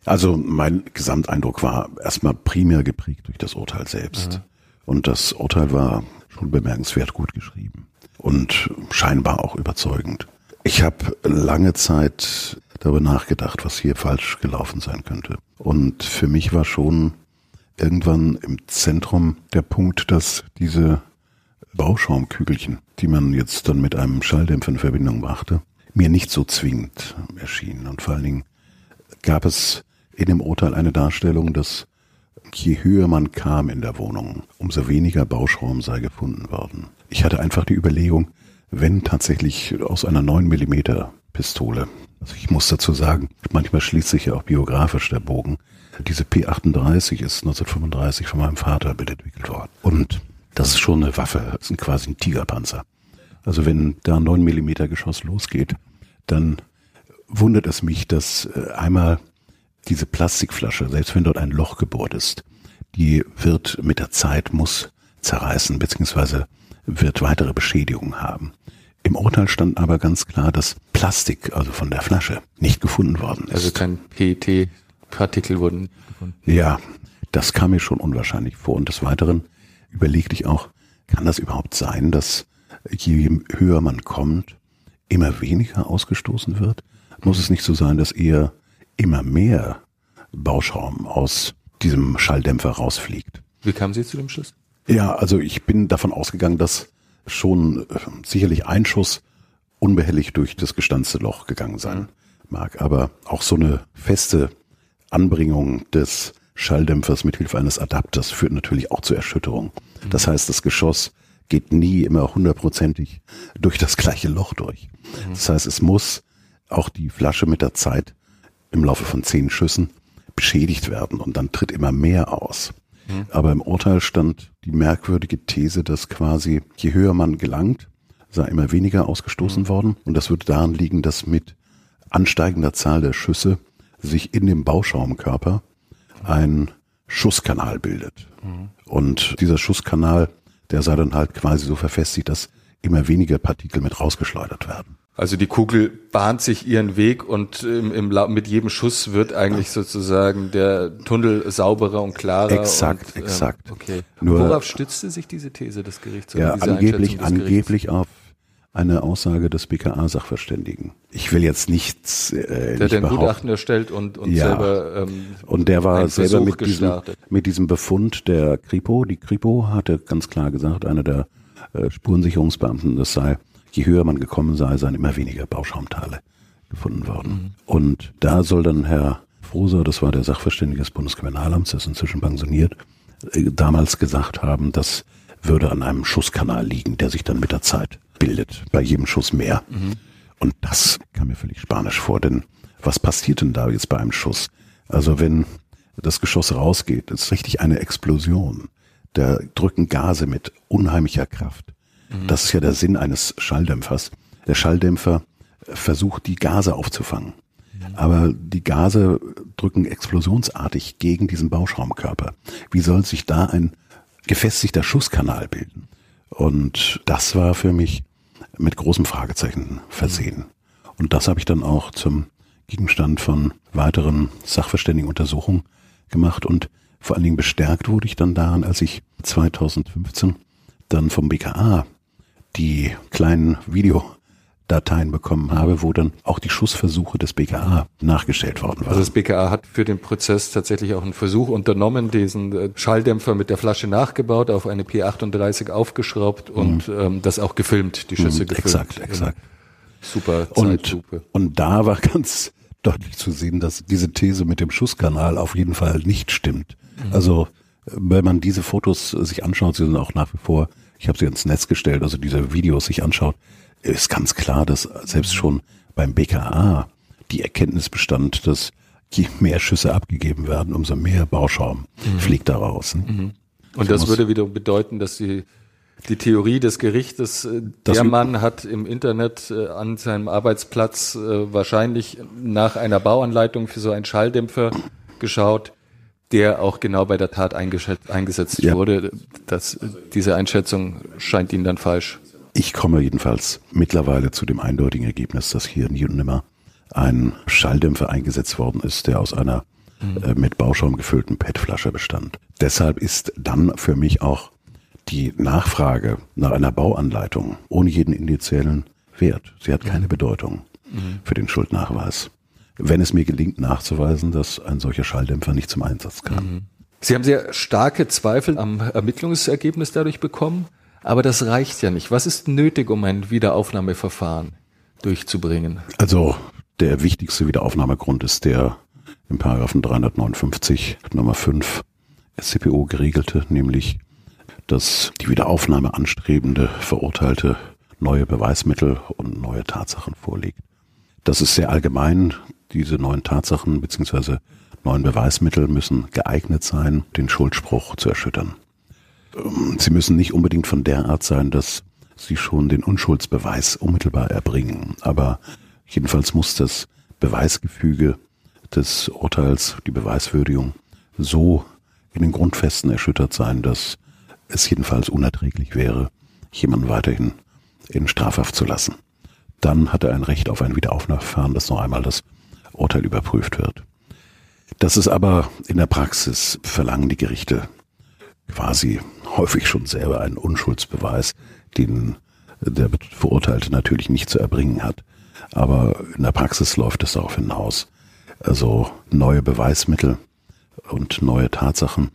Also mein Gesamteindruck war erstmal primär geprägt durch das Urteil selbst. Aha. Und das Urteil war schon bemerkenswert gut geschrieben und scheinbar auch überzeugend. Ich habe lange Zeit darüber nachgedacht, was hier falsch gelaufen sein könnte. Und für mich war schon irgendwann im Zentrum der Punkt, dass diese Bauschaumkügelchen, die man jetzt dann mit einem Schalldämpfer in Verbindung brachte, mir nicht so zwingend erschienen. Und vor allen Dingen gab es in dem Urteil eine Darstellung, dass je höher man kam in der Wohnung, umso weniger Bauschaum sei gefunden worden. Ich hatte einfach die Überlegung, wenn tatsächlich aus einer 9 Millimeter Pistole. Also ich muss dazu sagen, manchmal schließt sich ja auch biografisch der Bogen. Diese P38 ist 1935 von meinem Vater entwickelt worden. Und das ist schon eine Waffe, das ist quasi ein Tigerpanzer. Also wenn da ein 9 Millimeter Geschoss losgeht, dann wundert es mich, dass äh, einmal diese Plastikflasche, selbst wenn dort ein Loch gebohrt ist, die wird mit der Zeit muss zerreißen, beziehungsweise wird weitere Beschädigungen haben. Im Urteil stand aber ganz klar, dass Plastik, also von der Flasche, nicht gefunden worden ist. Also kein PET-Partikel wurden gefunden. Ja, das kam mir schon unwahrscheinlich vor. Und des Weiteren überlegte ich auch, kann das überhaupt sein, dass je höher man kommt, immer weniger ausgestoßen wird? Muss es nicht so sein, dass eher immer mehr Bauschaum aus diesem Schalldämpfer rausfliegt? Wie kamen Sie zu dem Schluss? Ja, also ich bin davon ausgegangen, dass schon äh, sicherlich ein Schuss unbehelligt durch das gestanzte Loch gegangen sein mhm. mag. Aber auch so eine feste Anbringung des Schalldämpfers mit Hilfe eines Adapters führt natürlich auch zur Erschütterung. Das heißt, das Geschoss geht nie immer hundertprozentig durch das gleiche Loch durch. Das heißt, es muss auch die Flasche mit der Zeit im Laufe von zehn Schüssen beschädigt werden und dann tritt immer mehr aus. Aber im Urteil stand die merkwürdige These, dass quasi je höher man gelangt, sei immer weniger ausgestoßen mhm. worden. Und das würde daran liegen, dass mit ansteigender Zahl der Schüsse sich in dem Bauschaumkörper ein Schusskanal bildet. Mhm. Und dieser Schusskanal, der sei dann halt quasi so verfestigt, dass immer weniger Partikel mit rausgeschleudert werden. Also die Kugel bahnt sich ihren Weg und im, im, mit jedem Schuss wird eigentlich sozusagen der Tunnel sauberer und klarer. Exakt, und, ähm, exakt. Okay. Nur, Worauf stützte sich diese These des Gerichts? Ja, angeblich, angeblich auf eine Aussage des BKA-Sachverständigen. Ich will jetzt nichts. Äh, der nicht ein Gutachten erstellt und, und ja. selber. Ähm, und der war selber mit diesem, mit diesem Befund der Kripo. Die Kripo hatte ganz klar gesagt, einer der äh, Spurensicherungsbeamten, das sei je höher man gekommen sei, seien immer weniger Bauschaumteile gefunden worden. Mhm. Und da soll dann Herr Froser, das war der Sachverständige des Bundeskriminalamts, der ist inzwischen pensioniert, äh, damals gesagt haben, das würde an einem Schusskanal liegen, der sich dann mit der Zeit bildet, bei jedem Schuss mehr. Mhm. Und das kam mir völlig spanisch vor, denn was passiert denn da jetzt bei einem Schuss? Also wenn das Geschoss rausgeht, ist richtig eine Explosion. Da drücken Gase mit unheimlicher Kraft. Mhm. Das ist ja der Sinn eines Schalldämpfers. Der Schalldämpfer versucht, die Gase aufzufangen. Mhm. Aber die Gase drücken explosionsartig gegen diesen Bauschaumkörper. Wie soll sich da ein gefestigter Schusskanal bilden? Und das war für mich mit großem Fragezeichen versehen. Und das habe ich dann auch zum Gegenstand von weiteren Sachverständigenuntersuchungen gemacht und vor allen Dingen bestärkt wurde ich dann daran, als ich 2015 dann vom BKA die kleinen Videodateien bekommen habe, wo dann auch die Schussversuche des BKA nachgestellt worden waren. Also das BKA hat für den Prozess tatsächlich auch einen Versuch unternommen, diesen äh, Schalldämpfer mit der Flasche nachgebaut, auf eine P38 aufgeschraubt und mhm. ähm, das auch gefilmt, die Schüsse mhm, gefilmt. Exakt, exakt. Super Zeitlupe. Und, und da war ganz deutlich zu sehen, dass diese These mit dem Schusskanal auf jeden Fall nicht stimmt. Mhm. Also wenn man diese Fotos sich anschaut, sie sind auch nach wie vor ich habe sie ins Netz gestellt, also diese Videos sich anschaut, ist ganz klar, dass selbst schon beim BKA die Erkenntnis bestand, dass je mehr Schüsse abgegeben werden, umso mehr Bauschaum mhm. fliegt daraus. Ne? Mhm. Und das würde wieder bedeuten, dass die, die Theorie des Gerichtes, äh, der Mann hat im Internet äh, an seinem Arbeitsplatz äh, wahrscheinlich nach einer Bauanleitung für so einen Schalldämpfer geschaut, der auch genau bei der Tat eingesetzt ja. wurde. Das, diese Einschätzung scheint Ihnen dann falsch. Ich komme jedenfalls mittlerweile zu dem eindeutigen Ergebnis, dass hier nie und nimmer ein Schalldämpfer eingesetzt worden ist, der aus einer mhm. äh, mit Bauschaum gefüllten PET-Flasche bestand. Deshalb ist dann für mich auch die Nachfrage nach einer Bauanleitung ohne jeden indiziellen Wert. Sie hat keine mhm. Bedeutung mhm. für den Schuldnachweis wenn es mir gelingt nachzuweisen, dass ein solcher Schalldämpfer nicht zum Einsatz kam. Sie haben sehr starke Zweifel am Ermittlungsergebnis dadurch bekommen, aber das reicht ja nicht. Was ist nötig, um ein Wiederaufnahmeverfahren durchzubringen? Also der wichtigste Wiederaufnahmegrund ist der im Paragraphen 359 Nummer 5 SCPO geregelte, nämlich dass die Wiederaufnahme anstrebende Verurteilte neue Beweismittel und neue Tatsachen vorliegt. Das ist sehr allgemein. Diese neuen Tatsachen bzw. neuen Beweismittel müssen geeignet sein, den Schuldspruch zu erschüttern. Ähm, sie müssen nicht unbedingt von der Art sein, dass sie schon den Unschuldsbeweis unmittelbar erbringen. Aber jedenfalls muss das Beweisgefüge des Urteils, die Beweiswürdigung, so in den Grundfesten erschüttert sein, dass es jedenfalls unerträglich wäre, jemanden weiterhin in Strafhaft zu lassen. Dann hat er ein Recht auf ein Wiederaufnahmeverfahren, dass noch einmal das Urteil überprüft wird. Das ist aber in der Praxis verlangen die Gerichte quasi häufig schon selber einen Unschuldsbeweis, den der Verurteilte natürlich nicht zu erbringen hat. Aber in der Praxis läuft es darauf hinaus. Also neue Beweismittel und neue Tatsachen,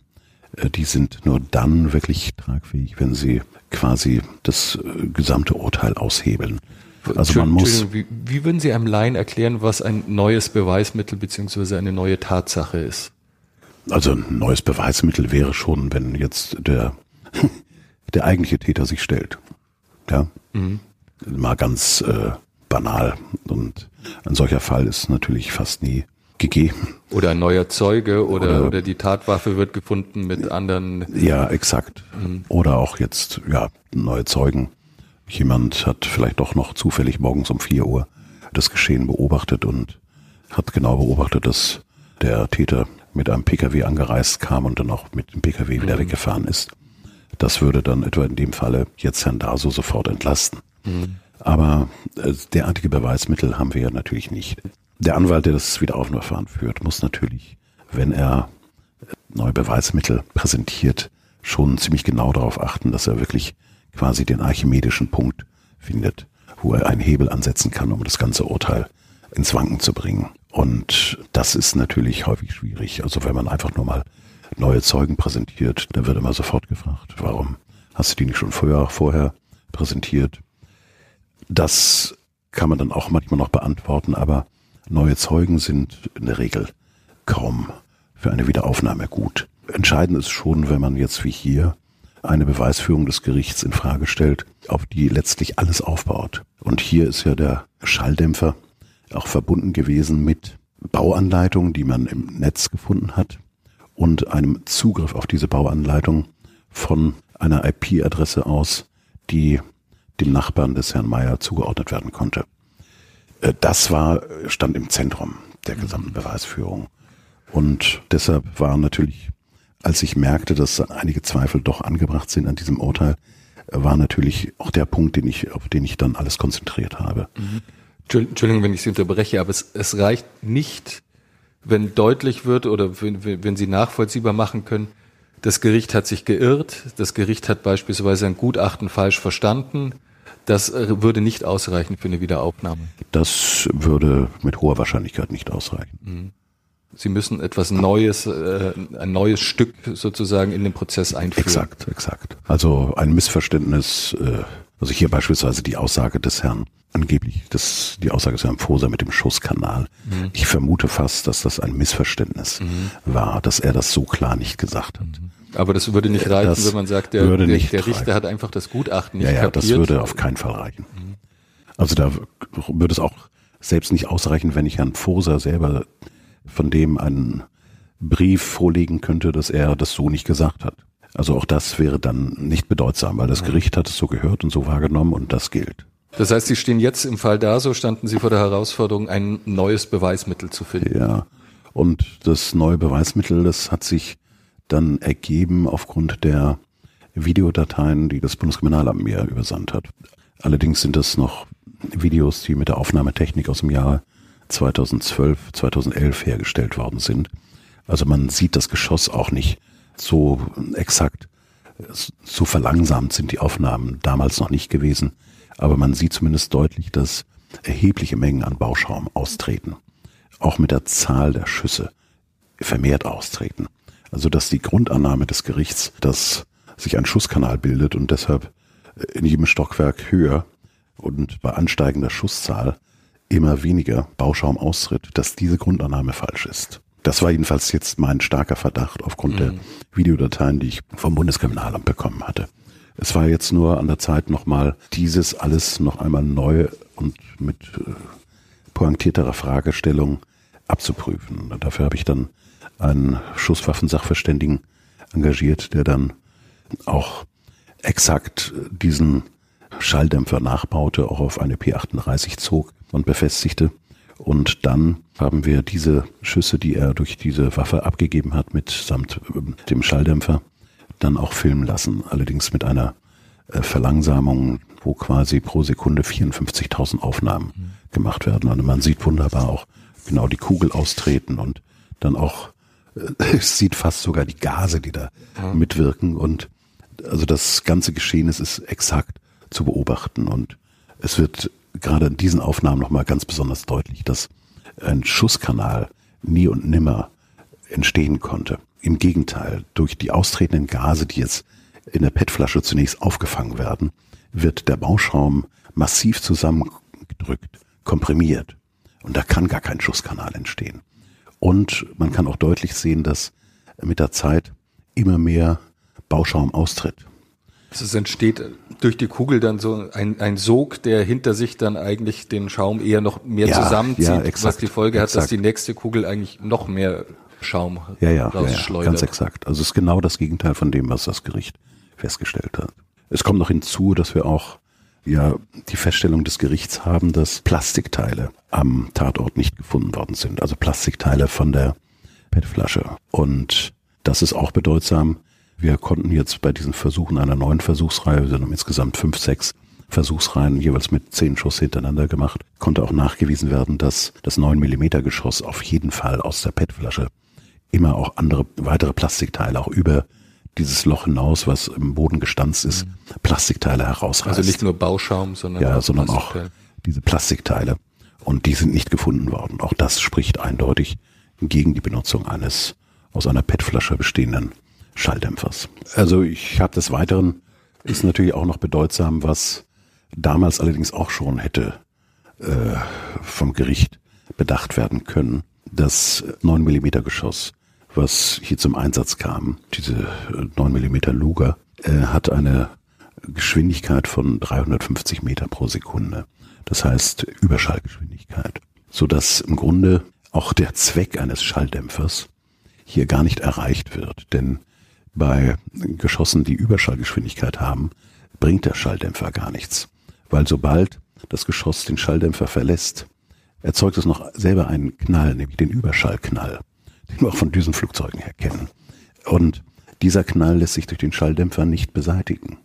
äh, die sind nur dann wirklich tragfähig, wenn sie quasi das äh, gesamte Urteil aushebeln. Also man muss. Wie, wie würden Sie einem Laien erklären, was ein neues Beweismittel beziehungsweise eine neue Tatsache ist? Also ein neues Beweismittel wäre schon, wenn jetzt der, der eigentliche Täter sich stellt. Ja. Mhm. Mal ganz äh, banal. Und ein solcher Fall ist natürlich fast nie gegeben. Oder ein neuer Zeuge oder, oder, oder die Tatwaffe wird gefunden mit anderen. Ja, exakt. Mhm. Oder auch jetzt, ja, neue Zeugen. Jemand hat vielleicht doch noch zufällig morgens um vier Uhr das Geschehen beobachtet und hat genau beobachtet, dass der Täter mit einem Pkw angereist kam und dann auch mit dem Pkw wieder mhm. weggefahren ist. Das würde dann etwa in dem Falle jetzt Herrn Daso sofort entlasten. Mhm. Aber äh, derartige Beweismittel haben wir ja natürlich nicht. Der Anwalt, der das Wiederaufnahmeverfahren führt, muss natürlich, wenn er äh, neue Beweismittel präsentiert, schon ziemlich genau darauf achten, dass er wirklich quasi den archimedischen Punkt findet, wo er einen Hebel ansetzen kann, um das ganze Urteil ins Wanken zu bringen. Und das ist natürlich häufig schwierig. Also wenn man einfach nur mal neue Zeugen präsentiert, dann wird immer sofort gefragt, warum hast du die nicht schon vorher, vorher präsentiert? Das kann man dann auch manchmal noch beantworten, aber neue Zeugen sind in der Regel kaum für eine Wiederaufnahme gut. Entscheidend ist schon, wenn man jetzt wie hier eine Beweisführung des Gerichts in Frage stellt, auf die letztlich alles aufbaut. Und hier ist ja der Schalldämpfer auch verbunden gewesen mit Bauanleitungen, die man im Netz gefunden hat und einem Zugriff auf diese Bauanleitung von einer IP-Adresse aus, die dem Nachbarn des Herrn Meyer zugeordnet werden konnte. Äh, das war, stand im Zentrum der gesamten Beweisführung. Und deshalb war natürlich, als ich merkte, dass einige Zweifel doch angebracht sind an diesem Urteil, war natürlich auch der Punkt, den ich, auf den ich dann alles konzentriert habe. Mhm. Entschuldigung, wenn ich Sie unterbreche, aber es, es reicht nicht, wenn deutlich wird oder wenn, wenn Sie nachvollziehbar machen können, das Gericht hat sich geirrt, das Gericht hat beispielsweise ein Gutachten falsch verstanden. Das äh, würde nicht ausreichen für eine Wiederaufnahme. Das würde mit hoher Wahrscheinlichkeit nicht ausreichen. Mhm. Sie müssen etwas Neues, äh, ein neues Stück sozusagen in den Prozess einführen. Exakt, exakt. Also ein Missverständnis, äh, also hier beispielsweise die Aussage des Herrn, angeblich das, die Aussage des Herrn Foser mit dem Schusskanal. Mhm. Ich vermute fast, dass das ein Missverständnis mhm. war, dass er das so klar nicht gesagt hat. Mhm. Aber das würde nicht reichen, das wenn man sagt, der, der, der Richter hat einfach das Gutachten nicht ja, ja, kapiert. das würde auf keinen Fall reichen. Mhm. Also da würde es auch selbst nicht ausreichen, wenn ich Herrn Foser selber von dem einen Brief vorlegen könnte, dass er das so nicht gesagt hat. Also auch das wäre dann nicht bedeutsam, weil das Gericht hat es so gehört und so wahrgenommen und das gilt. Das heißt, Sie stehen jetzt im Fall da, so standen Sie vor der Herausforderung, ein neues Beweismittel zu finden. Ja. Und das neue Beweismittel, das hat sich dann ergeben aufgrund der Videodateien, die das Bundeskriminalamt mir übersandt hat. Allerdings sind das noch Videos, die mit der Aufnahmetechnik aus dem Jahre 2012, 2011 hergestellt worden sind. Also man sieht das Geschoss auch nicht so exakt. So verlangsamt sind die Aufnahmen damals noch nicht gewesen. Aber man sieht zumindest deutlich, dass erhebliche Mengen an Bauschaum austreten. Auch mit der Zahl der Schüsse vermehrt austreten. Also dass die Grundannahme des Gerichts, dass sich ein Schusskanal bildet und deshalb in jedem Stockwerk höher und bei ansteigender Schusszahl immer weniger Bauschaum austritt, dass diese Grundannahme falsch ist. Das war jedenfalls jetzt mein starker Verdacht aufgrund mhm. der Videodateien, die ich vom Bundeskriminalamt bekommen hatte. Es war jetzt nur an der Zeit, nochmal dieses alles noch einmal neu und mit äh, pointierterer Fragestellung abzuprüfen. Und dafür habe ich dann einen Schusswaffensachverständigen engagiert, der dann auch exakt diesen Schalldämpfer nachbaute, auch auf eine P38 zog und befestigte. Und dann haben wir diese Schüsse, die er durch diese Waffe abgegeben hat, mit samt ähm, dem Schalldämpfer, dann auch filmen lassen. Allerdings mit einer äh, Verlangsamung, wo quasi pro Sekunde 54.000 Aufnahmen mhm. gemacht werden. Also man sieht wunderbar auch genau die Kugel austreten und dann auch, äh, es sieht fast sogar die Gase, die da mhm. mitwirken. Und also das ganze Geschehen ist, ist exakt zu beobachten. Und es wird gerade in diesen Aufnahmen nochmal ganz besonders deutlich, dass ein Schusskanal nie und nimmer entstehen konnte. Im Gegenteil, durch die austretenden Gase, die jetzt in der PET-Flasche zunächst aufgefangen werden, wird der Bauschaum massiv zusammengedrückt, komprimiert. Und da kann gar kein Schusskanal entstehen. Und man kann auch deutlich sehen, dass mit der Zeit immer mehr Bauschaum austritt. Also es entsteht durch die Kugel dann so ein, ein Sog, der hinter sich dann eigentlich den Schaum eher noch mehr ja, zusammenzieht, ja, exakt, was die Folge exakt. hat, dass die nächste Kugel eigentlich noch mehr Schaum ja, ja, rausschleudert. Ja, ganz exakt. Also es ist genau das Gegenteil von dem, was das Gericht festgestellt hat. Es kommt noch hinzu, dass wir auch ja die Feststellung des Gerichts haben, dass Plastikteile am Tatort nicht gefunden worden sind. Also Plastikteile von der PET-Flasche. Und das ist auch bedeutsam, wir konnten jetzt bei diesen Versuchen einer neuen Versuchsreihe, wir sind insgesamt fünf, sechs Versuchsreihen jeweils mit zehn Schuss hintereinander gemacht, konnte auch nachgewiesen werden, dass das 9 Millimeter Geschoss auf jeden Fall aus der PET-Flasche immer auch andere weitere Plastikteile auch über dieses Loch hinaus, was im Boden gestanzt ist, mhm. Plastikteile herausreißt. Also nicht nur Bauschaum, sondern ja, auch sondern auch diese Plastikteile. Und die sind nicht gefunden worden. Auch das spricht eindeutig gegen die Benutzung eines aus einer PET-Flasche bestehenden Schalldämpfers. Also ich habe des Weiteren, ist natürlich auch noch bedeutsam, was damals allerdings auch schon hätte äh, vom Gericht bedacht werden können. Das 9 mm Geschoss, was hier zum Einsatz kam, diese 9 mm Luger, äh, hat eine Geschwindigkeit von 350 Meter pro Sekunde. Das heißt Überschallgeschwindigkeit. Sodass im Grunde auch der Zweck eines Schalldämpfers hier gar nicht erreicht wird. Denn bei Geschossen, die Überschallgeschwindigkeit haben, bringt der Schalldämpfer gar nichts. Weil sobald das Geschoss den Schalldämpfer verlässt, erzeugt es noch selber einen Knall, nämlich den Überschallknall, den wir auch von Düsenflugzeugen her kennen. Und dieser Knall lässt sich durch den Schalldämpfer nicht beseitigen.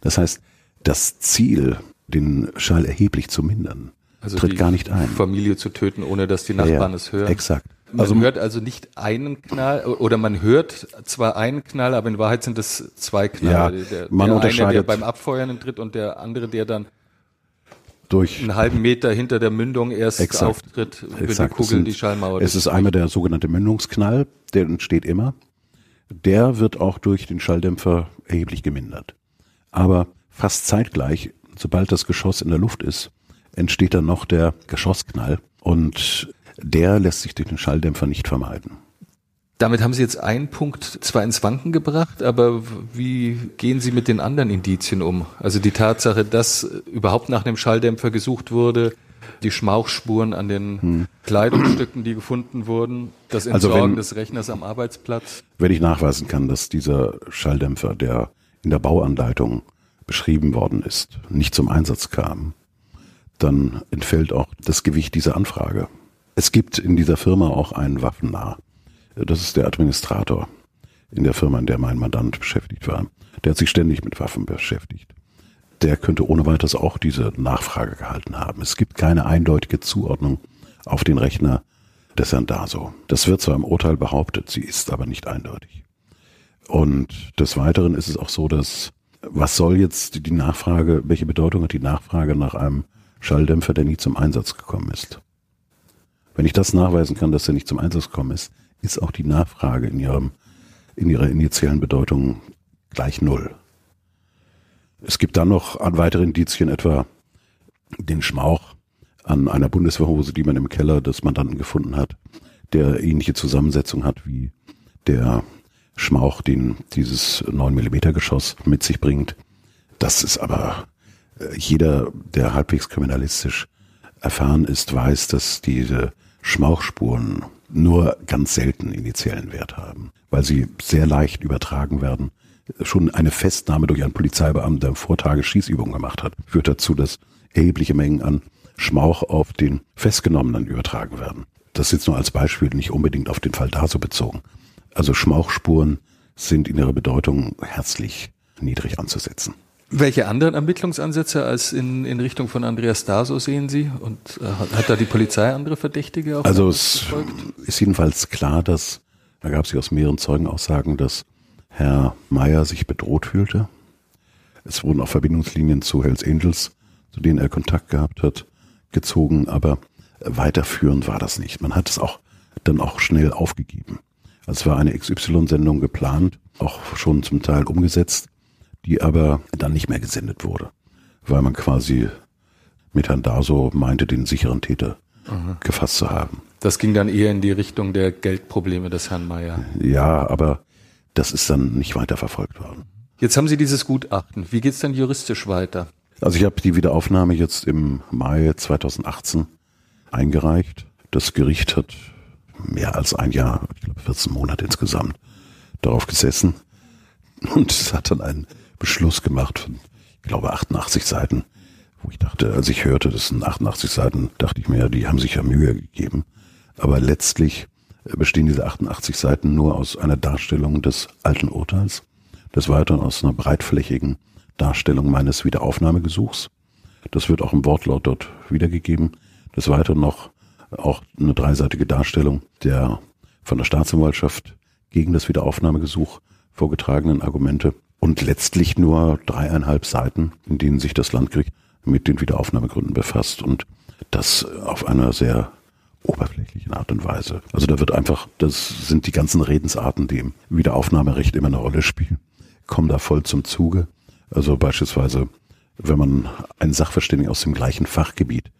Das heißt, das Ziel, den Schall erheblich zu mindern, also tritt gar nicht ein. Familie zu töten, ohne dass die Nachbarn ja, es hören. Exakt. Man also, hört also nicht einen Knall oder man hört zwar einen Knall, aber in Wahrheit sind es zwei Knall. Ja, der, man der unterscheidet eine, der beim Abfeuern tritt und der andere, der dann durch einen halben Meter hinter der Mündung erst exakt, auftritt, wenn die Kugel sind, die Schallmauer. Es ist einmal der sogenannte Mündungsknall, der entsteht immer. Der wird auch durch den Schalldämpfer erheblich gemindert. Aber fast zeitgleich, sobald das Geschoss in der Luft ist, entsteht dann noch der Geschossknall. Und der lässt sich durch den Schalldämpfer nicht vermeiden. Damit haben Sie jetzt einen Punkt zwar ins Wanken gebracht, aber wie gehen Sie mit den anderen Indizien um? Also die Tatsache, dass überhaupt nach einem Schalldämpfer gesucht wurde, die Schmauchspuren an den hm. Kleidungsstücken, die gefunden wurden, das Entsorgen also wenn, des Rechners am Arbeitsplatz. Wenn ich nachweisen kann, dass dieser Schalldämpfer, der in der Bauanleitung beschrieben worden ist, nicht zum Einsatz kam, dann entfällt auch das Gewicht dieser Anfrage. Es gibt in dieser Firma auch einen Waffennah. Das ist der Administrator in der Firma, in der mein Mandant beschäftigt war. Der hat sich ständig mit Waffen beschäftigt. Der könnte ohne weiteres auch diese Nachfrage gehalten haben. Es gibt keine eindeutige Zuordnung auf den Rechner des Herrn Daso. Das wird zwar im Urteil behauptet, sie ist aber nicht eindeutig. Und des Weiteren ist es auch so, dass was soll jetzt die Nachfrage, welche Bedeutung hat die Nachfrage nach einem Schalldämpfer, der nie zum Einsatz gekommen ist? Wenn ich das nachweisen kann, dass er nicht zum Einsatz gekommen ist, ist auch die Nachfrage in, ihrem, in ihrer initialen Bedeutung gleich null. Es gibt dann noch an weitere Indizien, etwa den Schmauch an einer Bundeswehrhose, die man im Keller des Mandanten gefunden hat, der ähnliche Zusammensetzung hat wie der Schmauch, den dieses 9 mm Geschoss mit sich bringt. Das ist aber äh, jeder, der halbwegs kriminalistisch erfahren ist, weiß, dass diese Schmauchspuren nur ganz selten initiellen Wert haben, weil sie sehr leicht übertragen werden. Schon eine Festnahme durch einen Polizeibeamten, der vor Tage Schießübungen gemacht hat, führt dazu, dass erhebliche Mengen an Schmauch auf den Festgenommenen übertragen werden. Das jetzt nur als Beispiel, nicht unbedingt auf den Fall da so bezogen. Also Schmauchspuren sind in ihrer Bedeutung herzlich niedrig anzusetzen. Welche anderen Ermittlungsansätze als in, in Richtung von Andreas Daso sehen Sie? Und äh, hat da die Polizei andere Verdächtige auch Also es verfolgt? ist jedenfalls klar, dass, da gab es ja aus mehreren Zeugenaussagen, dass Herr Meyer sich bedroht fühlte. Es wurden auch Verbindungslinien zu Hells Angels, zu denen er Kontakt gehabt hat, gezogen, aber weiterführend war das nicht. Man hat es auch dann auch schnell aufgegeben. Es war eine XY-Sendung geplant, auch schon zum Teil umgesetzt die aber dann nicht mehr gesendet wurde, weil man quasi mit Herrn Daso meinte, den sicheren Täter Aha. gefasst zu haben. Das ging dann eher in die Richtung der Geldprobleme des Herrn Mayer. Ja, aber das ist dann nicht weiter verfolgt worden. Jetzt haben Sie dieses Gutachten. Wie geht es denn juristisch weiter? Also ich habe die Wiederaufnahme jetzt im Mai 2018 eingereicht. Das Gericht hat mehr als ein Jahr, ich glaube 14 Monate insgesamt, darauf gesessen. Und es hat dann einen Beschluss gemacht von, ich glaube, 88 Seiten, wo ich dachte, als ich hörte, das sind 88 Seiten, dachte ich mir, die haben sich ja Mühe gegeben. Aber letztlich bestehen diese 88 Seiten nur aus einer Darstellung des alten Urteils, des Weiteren aus einer breitflächigen Darstellung meines Wiederaufnahmegesuchs. Das wird auch im Wortlaut dort wiedergegeben. Des Weiteren noch auch eine dreiseitige Darstellung der von der Staatsanwaltschaft gegen das Wiederaufnahmegesuch vorgetragenen Argumente und letztlich nur dreieinhalb Seiten, in denen sich das Landgericht mit den Wiederaufnahmegründen befasst und das auf einer sehr oberflächlichen Art und Weise. Also da wird einfach, das sind die ganzen Redensarten, die im Wiederaufnahmerecht immer eine Rolle spielen, kommen da voll zum Zuge. Also beispielsweise, wenn man einen Sachverständigen aus dem gleichen Fachgebiet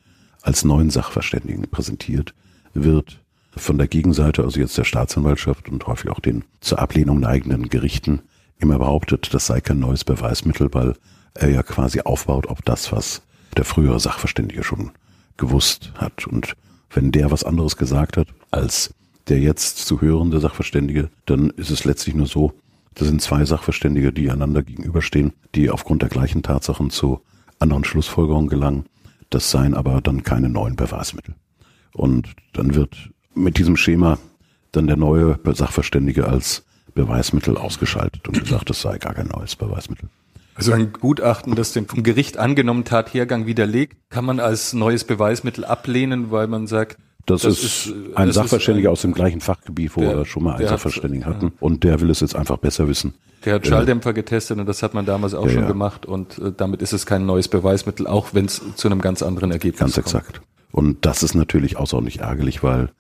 als neuen Sachverständigen präsentiert, wird von der Gegenseite, also jetzt der Staatsanwaltschaft und häufig auch den zur Ablehnung neigenden Gerichten, immer behauptet, das sei kein neues Beweismittel, weil er ja quasi aufbaut auf das, was der frühere Sachverständige schon gewusst hat. Und wenn der was anderes gesagt hat als der jetzt zu hörende Sachverständige, dann ist es letztlich nur so, das sind zwei Sachverständige, die einander gegenüberstehen, die aufgrund der gleichen Tatsachen zu anderen Schlussfolgerungen gelangen. Das seien aber dann keine neuen Beweismittel. Und dann wird mit diesem Schema dann der neue Sachverständige als Beweismittel ausgeschaltet und gesagt, es sei gar kein neues Beweismittel. Also ein Gutachten, das den vom Gericht angenommenen Tathergang widerlegt, kann man als neues Beweismittel ablehnen, weil man sagt, das, das ist, ist ein das Sachverständiger ist ein, aus dem gleichen Fachgebiet, wo der, wir schon mal einen Sachverständigen hat, hatten. Ja. Und der will es jetzt einfach besser wissen. Der hat Schalldämpfer getestet und das hat man damals auch ja, schon ja. gemacht. Und äh, damit ist es kein neues Beweismittel, auch wenn es zu einem ganz anderen Ergebnis ganz kommt. Ganz exakt. Und das ist natürlich außerordentlich ärgerlich, weil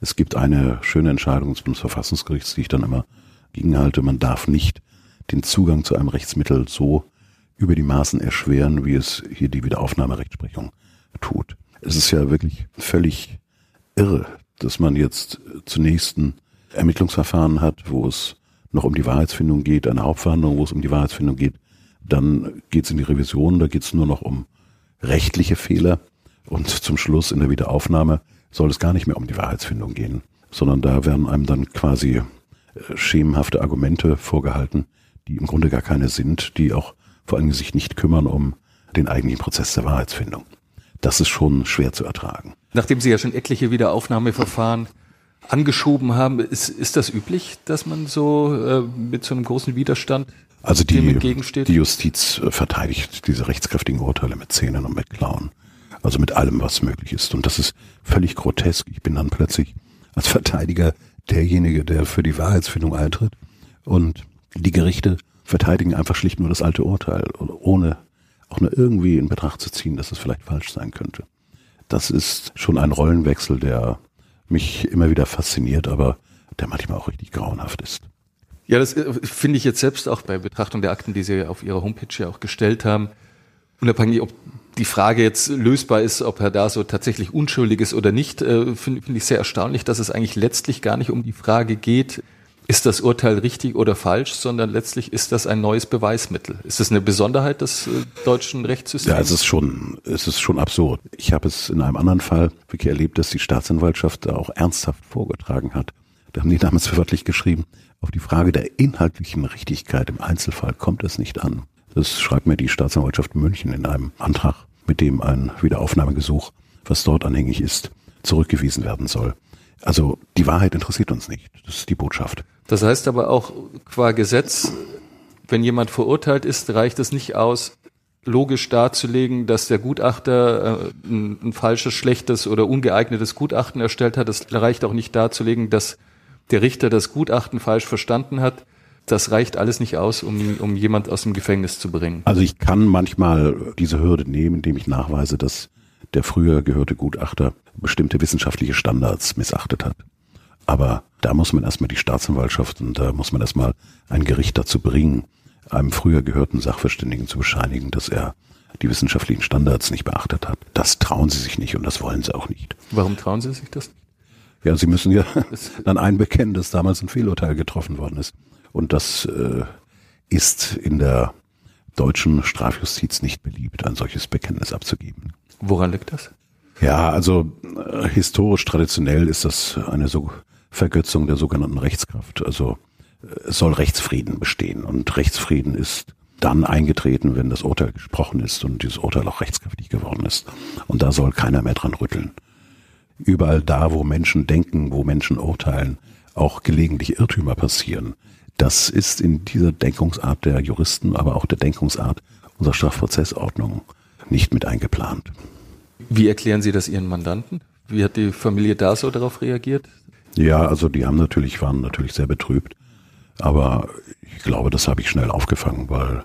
es gibt eine schöne Entscheidung des Bundesverfassungsgerichts, die ich dann immer gegenhalte. Man darf nicht den Zugang zu einem Rechtsmittel so über die Maßen erschweren, wie es hier die Wiederaufnahmerechtsprechung tut. Es ist ja wirklich völlig irre, dass man jetzt zunächst ein Ermittlungsverfahren hat, wo es noch um die Wahrheitsfindung geht, eine Hauptverhandlung, wo es um die Wahrheitsfindung geht. Dann geht es in die Revision, da geht es nur noch um rechtliche Fehler. Und zum Schluss in der Wiederaufnahme soll es gar nicht mehr um die Wahrheitsfindung gehen, sondern da werden einem dann quasi schemenhafte Argumente vorgehalten, die im Grunde gar keine sind, die auch vor allem sich nicht kümmern um den eigentlichen Prozess der Wahrheitsfindung. Das ist schon schwer zu ertragen. Nachdem Sie ja schon etliche Wiederaufnahmeverfahren angeschoben haben, ist, ist das üblich, dass man so äh, mit so einem großen Widerstand also die, die Justiz äh, verteidigt diese rechtskräftigen Urteile mit Zähnen und mit Klauen. Also mit allem, was möglich ist. Und das ist völlig grotesk. Ich bin dann plötzlich als Verteidiger derjenige, der für die Wahrheitsfindung eintritt. Und die Gerichte verteidigen einfach schlicht nur das alte Urteil, ohne auch nur irgendwie in Betracht zu ziehen, dass es vielleicht falsch sein könnte. Das ist schon ein Rollenwechsel, der mich immer wieder fasziniert, aber der manchmal auch richtig grauenhaft ist. Ja, das äh, finde ich jetzt selbst auch bei Betrachtung der Akten, die Sie auf Ihrer Homepage ja auch gestellt haben. Unabhängig, ob die Frage jetzt lösbar ist, ob Herr Daso tatsächlich unschuldig ist oder nicht, äh, finde find ich sehr erstaunlich, dass es eigentlich letztlich gar nicht um die Frage geht, ist das Urteil richtig oder falsch, sondern letztlich ist das ein neues Beweismittel. Ist das eine Besonderheit des äh, deutschen Rechtssystems? Ja, es ist schon, es ist schon absurd. Ich habe es in einem anderen Fall wirklich erlebt, dass die Staatsanwaltschaft da auch ernsthaft vorgetragen hat. Da haben die damals wörtlich geschrieben, auf die Frage der inhaltlichen Richtigkeit im Einzelfall kommt es nicht an. Das schreibt mir die Staatsanwaltschaft München in einem Antrag, mit dem ein Wiederaufnahmegesuch, was dort anhängig ist, zurückgewiesen werden soll. Also die Wahrheit interessiert uns nicht. Das ist die Botschaft. Das heißt aber auch qua Gesetz, wenn jemand verurteilt ist, reicht es nicht aus, logisch darzulegen, dass der Gutachter äh, ein, ein, falsches, schlechtes oder ungeeignetes Gutachten erstellt hat. Es reicht auch nicht darzulegen, dass der Richter das Gutachten falsch verstanden hat. Das reicht alles nicht aus, um, um jemand aus dem Gefängnis zu bringen. Also ich kann manchmal diese Hürde nehmen, indem ich nachweise, dass der früher gehörte Gutachter bestimmte wissenschaftliche Standards missachtet hat. Aber da muss man erstmal die Staatsanwaltschaft und da muss man erstmal ein Gericht dazu bringen, einem früher gehörten Sachverständigen zu bescheinigen, dass er die wissenschaftlichen Standards nicht beachtet hat. Das trauen sie sich nicht und das wollen sie auch nicht. Warum trauen sie sich das? Ja, sie müssen ja dann einbekennen, dass damals ein Fehlurteil getroffen worden ist. Und das äh, ist in der deutschen Strafjustiz nicht beliebt, ein solches Bekenntnis abzugeben. Woran liegt das? Ja, also äh, historisch traditionell ist das eine so Vergötzung der sogenannten Rechtskraft. Also äh, es soll Rechtsfrieden bestehen und Rechtsfrieden ist dann eingetreten, wenn das Urteil gesprochen ist und dieses Urteil auch rechtskräftig geworden ist. Und da soll keiner mehr dran rütteln. Überall da, wo Menschen denken, wo Menschen urteilen, auch gelegentlich Irrtümer passieren. Das ist in dieser Denkungsart der Juristen, aber auch der Denkungsart unserer Strafprozessordnung nicht mit eingeplant. Wie erklären Sie das Ihren Mandanten? Wie hat die Familie da so darauf reagiert? Ja, also die haben natürlich, waren natürlich sehr betrübt. Aber ich glaube, das habe ich schnell aufgefangen, weil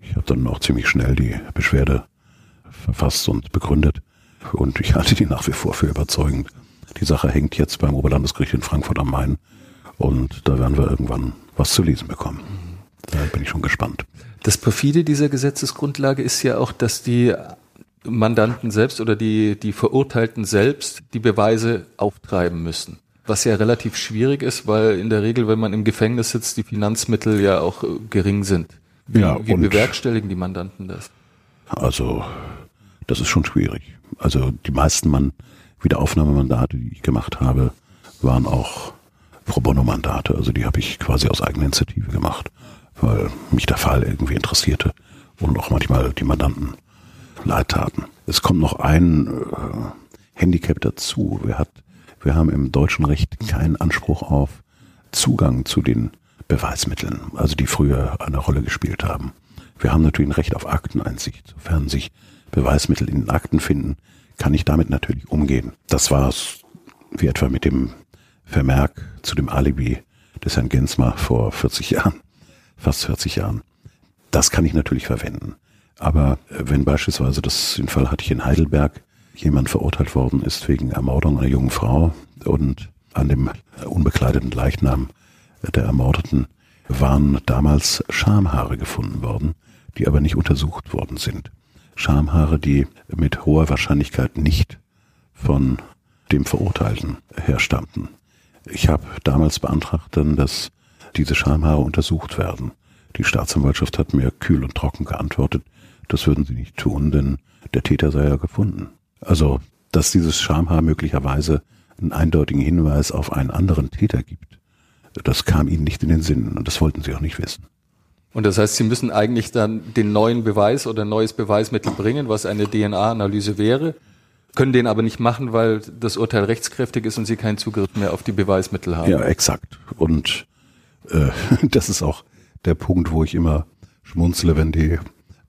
ich habe dann auch ziemlich schnell die Beschwerde verfasst und begründet. Und ich halte die nach wie vor für überzeugend. Die Sache hängt jetzt beim Oberlandesgericht in Frankfurt am Main. Und da werden wir irgendwann was zu lesen bekommen. Da bin ich schon gespannt. Das perfide dieser Gesetzesgrundlage ist ja auch, dass die Mandanten selbst oder die, die Verurteilten selbst die Beweise auftreiben müssen. Was ja relativ schwierig ist, weil in der Regel, wenn man im Gefängnis sitzt, die Finanzmittel ja auch äh, gering sind. Wie, ja, wie bewerkstelligen die Mandanten das? Also, das ist schon schwierig. Also die meisten Mann Wiederaufnahmemandate, die ich gemacht habe, waren auch Pro Bono-Mandate. Also die habe ich quasi aus eigener Initiative gemacht, weil mich der Fall irgendwie interessierte und auch manchmal die Mandanten leid taten. Es kommt noch ein äh, Handicap dazu. Wir, hat, wir haben im deutschen Recht keinen Anspruch auf Zugang zu den Beweismitteln, also die früher eine Rolle gespielt haben. Wir haben natürlich ein Recht auf Akteneinsicht. Sofern sich Beweismittel in den Akten finden, kann ich damit natürlich umgehen. Das war es wie etwa mit dem Vermerk zu dem Alibi des Herrn Gensmer vor 40 Jahren, fast 40 Jahren. Das kann ich natürlich verwenden. Aber äh, wenn beispielsweise, das, den Fall hatte ich in Heidelberg, jemand verurteilt worden ist wegen Ermordung einer jungen Frau und an dem unbekleideten Leichnam der Ermordeten waren damals Schamhaare gefunden worden, die aber nicht untersucht worden sind. Schamhaare, die mit hoher Wahrscheinlichkeit nicht von dem Verurteilten herstammten. Ich habe damals beantragt dann, dass diese Schamhaare untersucht werden. Die Staatsanwaltschaft hat mir kühl und trocken geantwortet, das würden sie nicht tun, denn der Täter sei ja gefunden. Also, dass dieses Schamhaar möglicherweise einen eindeutigen Hinweis auf einen anderen Täter gibt, das kam ihnen nicht in den Sinn und das wollten sie auch nicht wissen. Und das heißt, Sie müssen eigentlich dann den neuen Beweis oder neues Beweismittel bringen, was eine DNA-Analyse wäre, können den aber nicht machen, weil das Urteil rechtskräftig ist und Sie keinen Zugriff mehr auf die Beweismittel haben. Ja, exakt. Und äh, das ist auch der Punkt, wo ich immer schmunzle, wenn die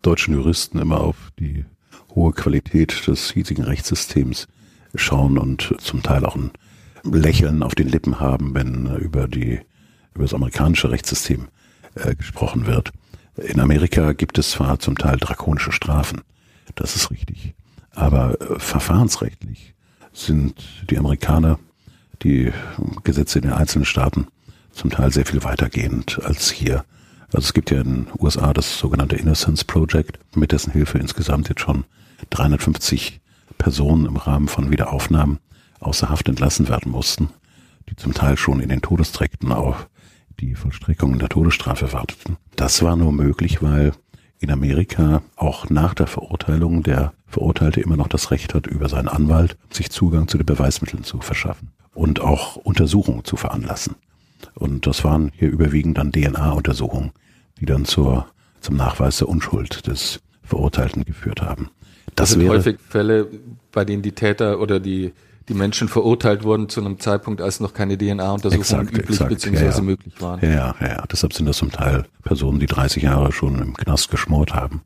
deutschen Juristen immer auf die hohe Qualität des hiesigen Rechtssystems schauen und zum Teil auch ein Lächeln auf den Lippen haben, wenn über die über das amerikanische Rechtssystem äh, gesprochen wird. In Amerika gibt es zwar zum Teil drakonische Strafen, das ist richtig, aber äh, verfahrensrechtlich sind die Amerikaner, die Gesetze in den einzelnen Staaten zum Teil sehr viel weitergehend als hier. Also es gibt ja in den USA das sogenannte Innocence Project, mit dessen Hilfe insgesamt jetzt schon 350 Personen im Rahmen von Wiederaufnahmen außer Haft entlassen werden mussten, die zum Teil schon in den Todesträkten auch die Vollstreckung der Todesstrafe warteten. Das war nur möglich, weil in Amerika auch nach der Verurteilung der Verurteilte immer noch das Recht hat, über seinen Anwalt sich Zugang zu den Beweismitteln zu verschaffen und auch Untersuchungen zu veranlassen. Und das waren hier überwiegend dann DNA-Untersuchungen, die dann zur, zum Nachweis der Unschuld des Verurteilten geführt haben. Das, das sind häufig Fälle, bei denen die Täter oder die die Menschen verurteilt wurden zu einem Zeitpunkt, als noch keine DNA-Untersuchungen üblich exakt, bzw. Ja, ja. möglich waren. Ja, ja, ja. Deshalb sind das zum Teil Personen, die 30 Jahre schon im Knast geschmort haben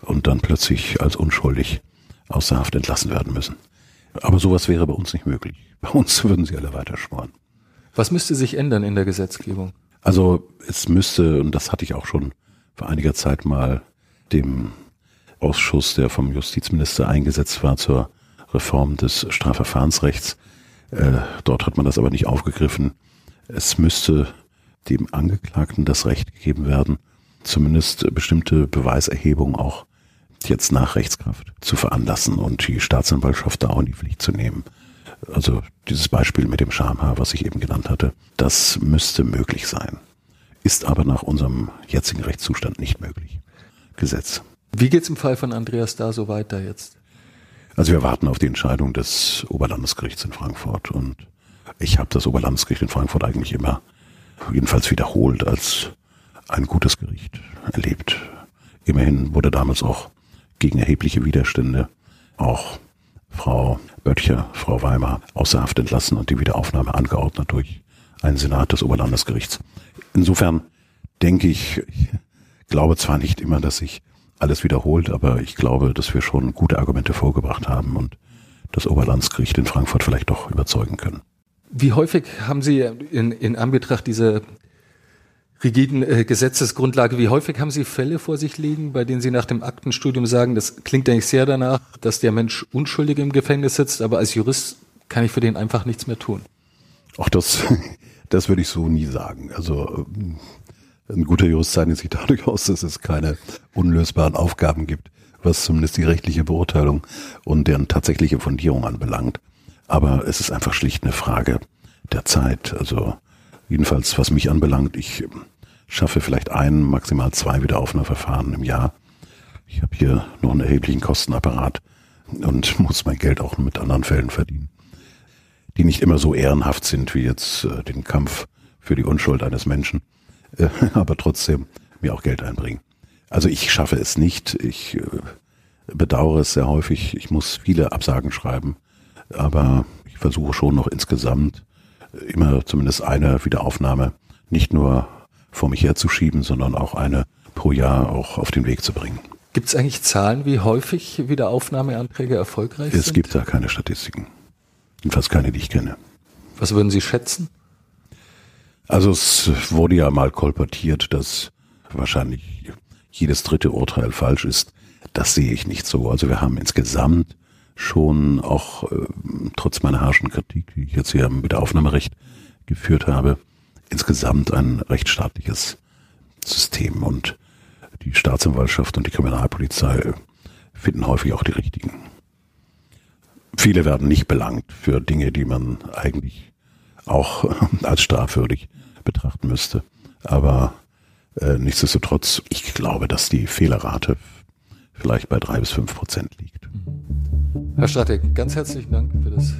und dann plötzlich als unschuldig aus der Haft entlassen werden müssen. Aber sowas wäre bei uns nicht möglich. Bei uns würden sie alle weiter schmoren. Was müsste sich ändern in der Gesetzgebung? Also es müsste, und das hatte ich auch schon vor einiger Zeit mal dem Ausschuss, der vom Justizminister eingesetzt war zur Reform des Strafverfahrensrechts. Äh, dort hat man das aber nicht aufgegriffen. Es müsste dem Angeklagten das Recht gegeben werden, zumindest bestimmte Beweiserhebungen auch jetzt nach Rechtskraft zu veranlassen und die Staatsanwaltschaft da auch in die Pflicht zu nehmen. Also dieses Beispiel mit dem Schamhaar, was ich eben genannt hatte, das müsste möglich sein. Ist aber nach unserem jetzigen Rechtszustand nicht möglich. Gesetz. Wie geht's im Fall von Andreas da so weiter jetzt? Also wir warten auf die Entscheidung des Oberlandesgerichts in Frankfurt und ich habe das Oberlandesgericht in Frankfurt eigentlich immer jedenfalls wiederholt als ein gutes Gericht erlebt. Immerhin wurde damals auch gegen erhebliche Widerstände auch Frau Böttcher, Frau Weimar außer Haft entlassen und die Wiederaufnahme angeordnet durch einen Senat des Oberlandesgerichts. Insofern denke ich, ich glaube zwar nicht immer, dass sich alles wiederholt, aber ich glaube, dass wir schon gute Argumente vorgebracht haben und das Oberlandesgericht in Frankfurt vielleicht doch überzeugen können. Wie häufig haben Sie in, in Anbetracht dieser rigiden äh, Gesetzesgrundlage, wie häufig haben Sie Fälle vor sich liegen, bei denen Sie nach dem Aktenstudium sagen, das klingt eigentlich sehr danach, dass der Mensch unschuldig im Gefängnis sitzt, aber als Jurist kann ich für den einfach nichts mehr tun? Ach, das, das würde ich so nie sagen. Also ähm, ein guter Jurist zeichnet sich dadurch aus, dass es keine unlösbaren Aufgaben gibt, was zumindest die rechtliche Beurteilung und deren tatsächliche Fundierung anbelangt. Aber es ist einfach schlicht eine Frage der Zeit. Also jedenfalls, was mich anbelangt, ich schaffe vielleicht ein, maximal zwei Wiederaufnahmeverfahren im Jahr. Ich habe hier noch einen erheblichen Kostenapparat und muss mein Geld auch mit anderen Fällen verdienen, die nicht immer so ehrenhaft sind wie jetzt äh, den Kampf für die Unschuld eines Menschen. aber trotzdem mir auch Geld einbringen. Also ich schaffe es nicht. Ich äh, bedauere es sehr häufig. Ich muss viele Absagen schreiben, aber ich versuche schon noch insgesamt immer zumindest eine Wiederaufnahme nicht nur vor mich herzuschieben, sondern auch eine pro Jahr auch auf den Weg zu bringen. Gibt es eigentlich Zahlen, wie häufig Wiederaufnahmeanträge erfolgreich es sind? Es gibt da keine Statistiken. Jedenfalls keine, die ich kenne. Was würden Sie schätzen? Also es wurde ja mal kolportiert, dass wahrscheinlich jedes dritte Urteil falsch ist. Das sehe ich nicht so. Also wir haben insgesamt schon auch äh, trotz meiner harschen Kritik, die ich jetzt hier mit der Aufnahmerecht geführt habe, insgesamt ein rechtsstaatliches System und die Staatsanwaltschaft und die Kriminalpolizei finden häufig auch die richtigen. Viele werden nicht belangt für Dinge, die man eigentlich auch als strafwürdig betrachten müsste. Aber äh, nichtsdestotrotz, ich glaube, dass die Fehlerrate vielleicht bei drei bis fünf Prozent liegt. Herr Stratek, ganz herzlichen Dank für das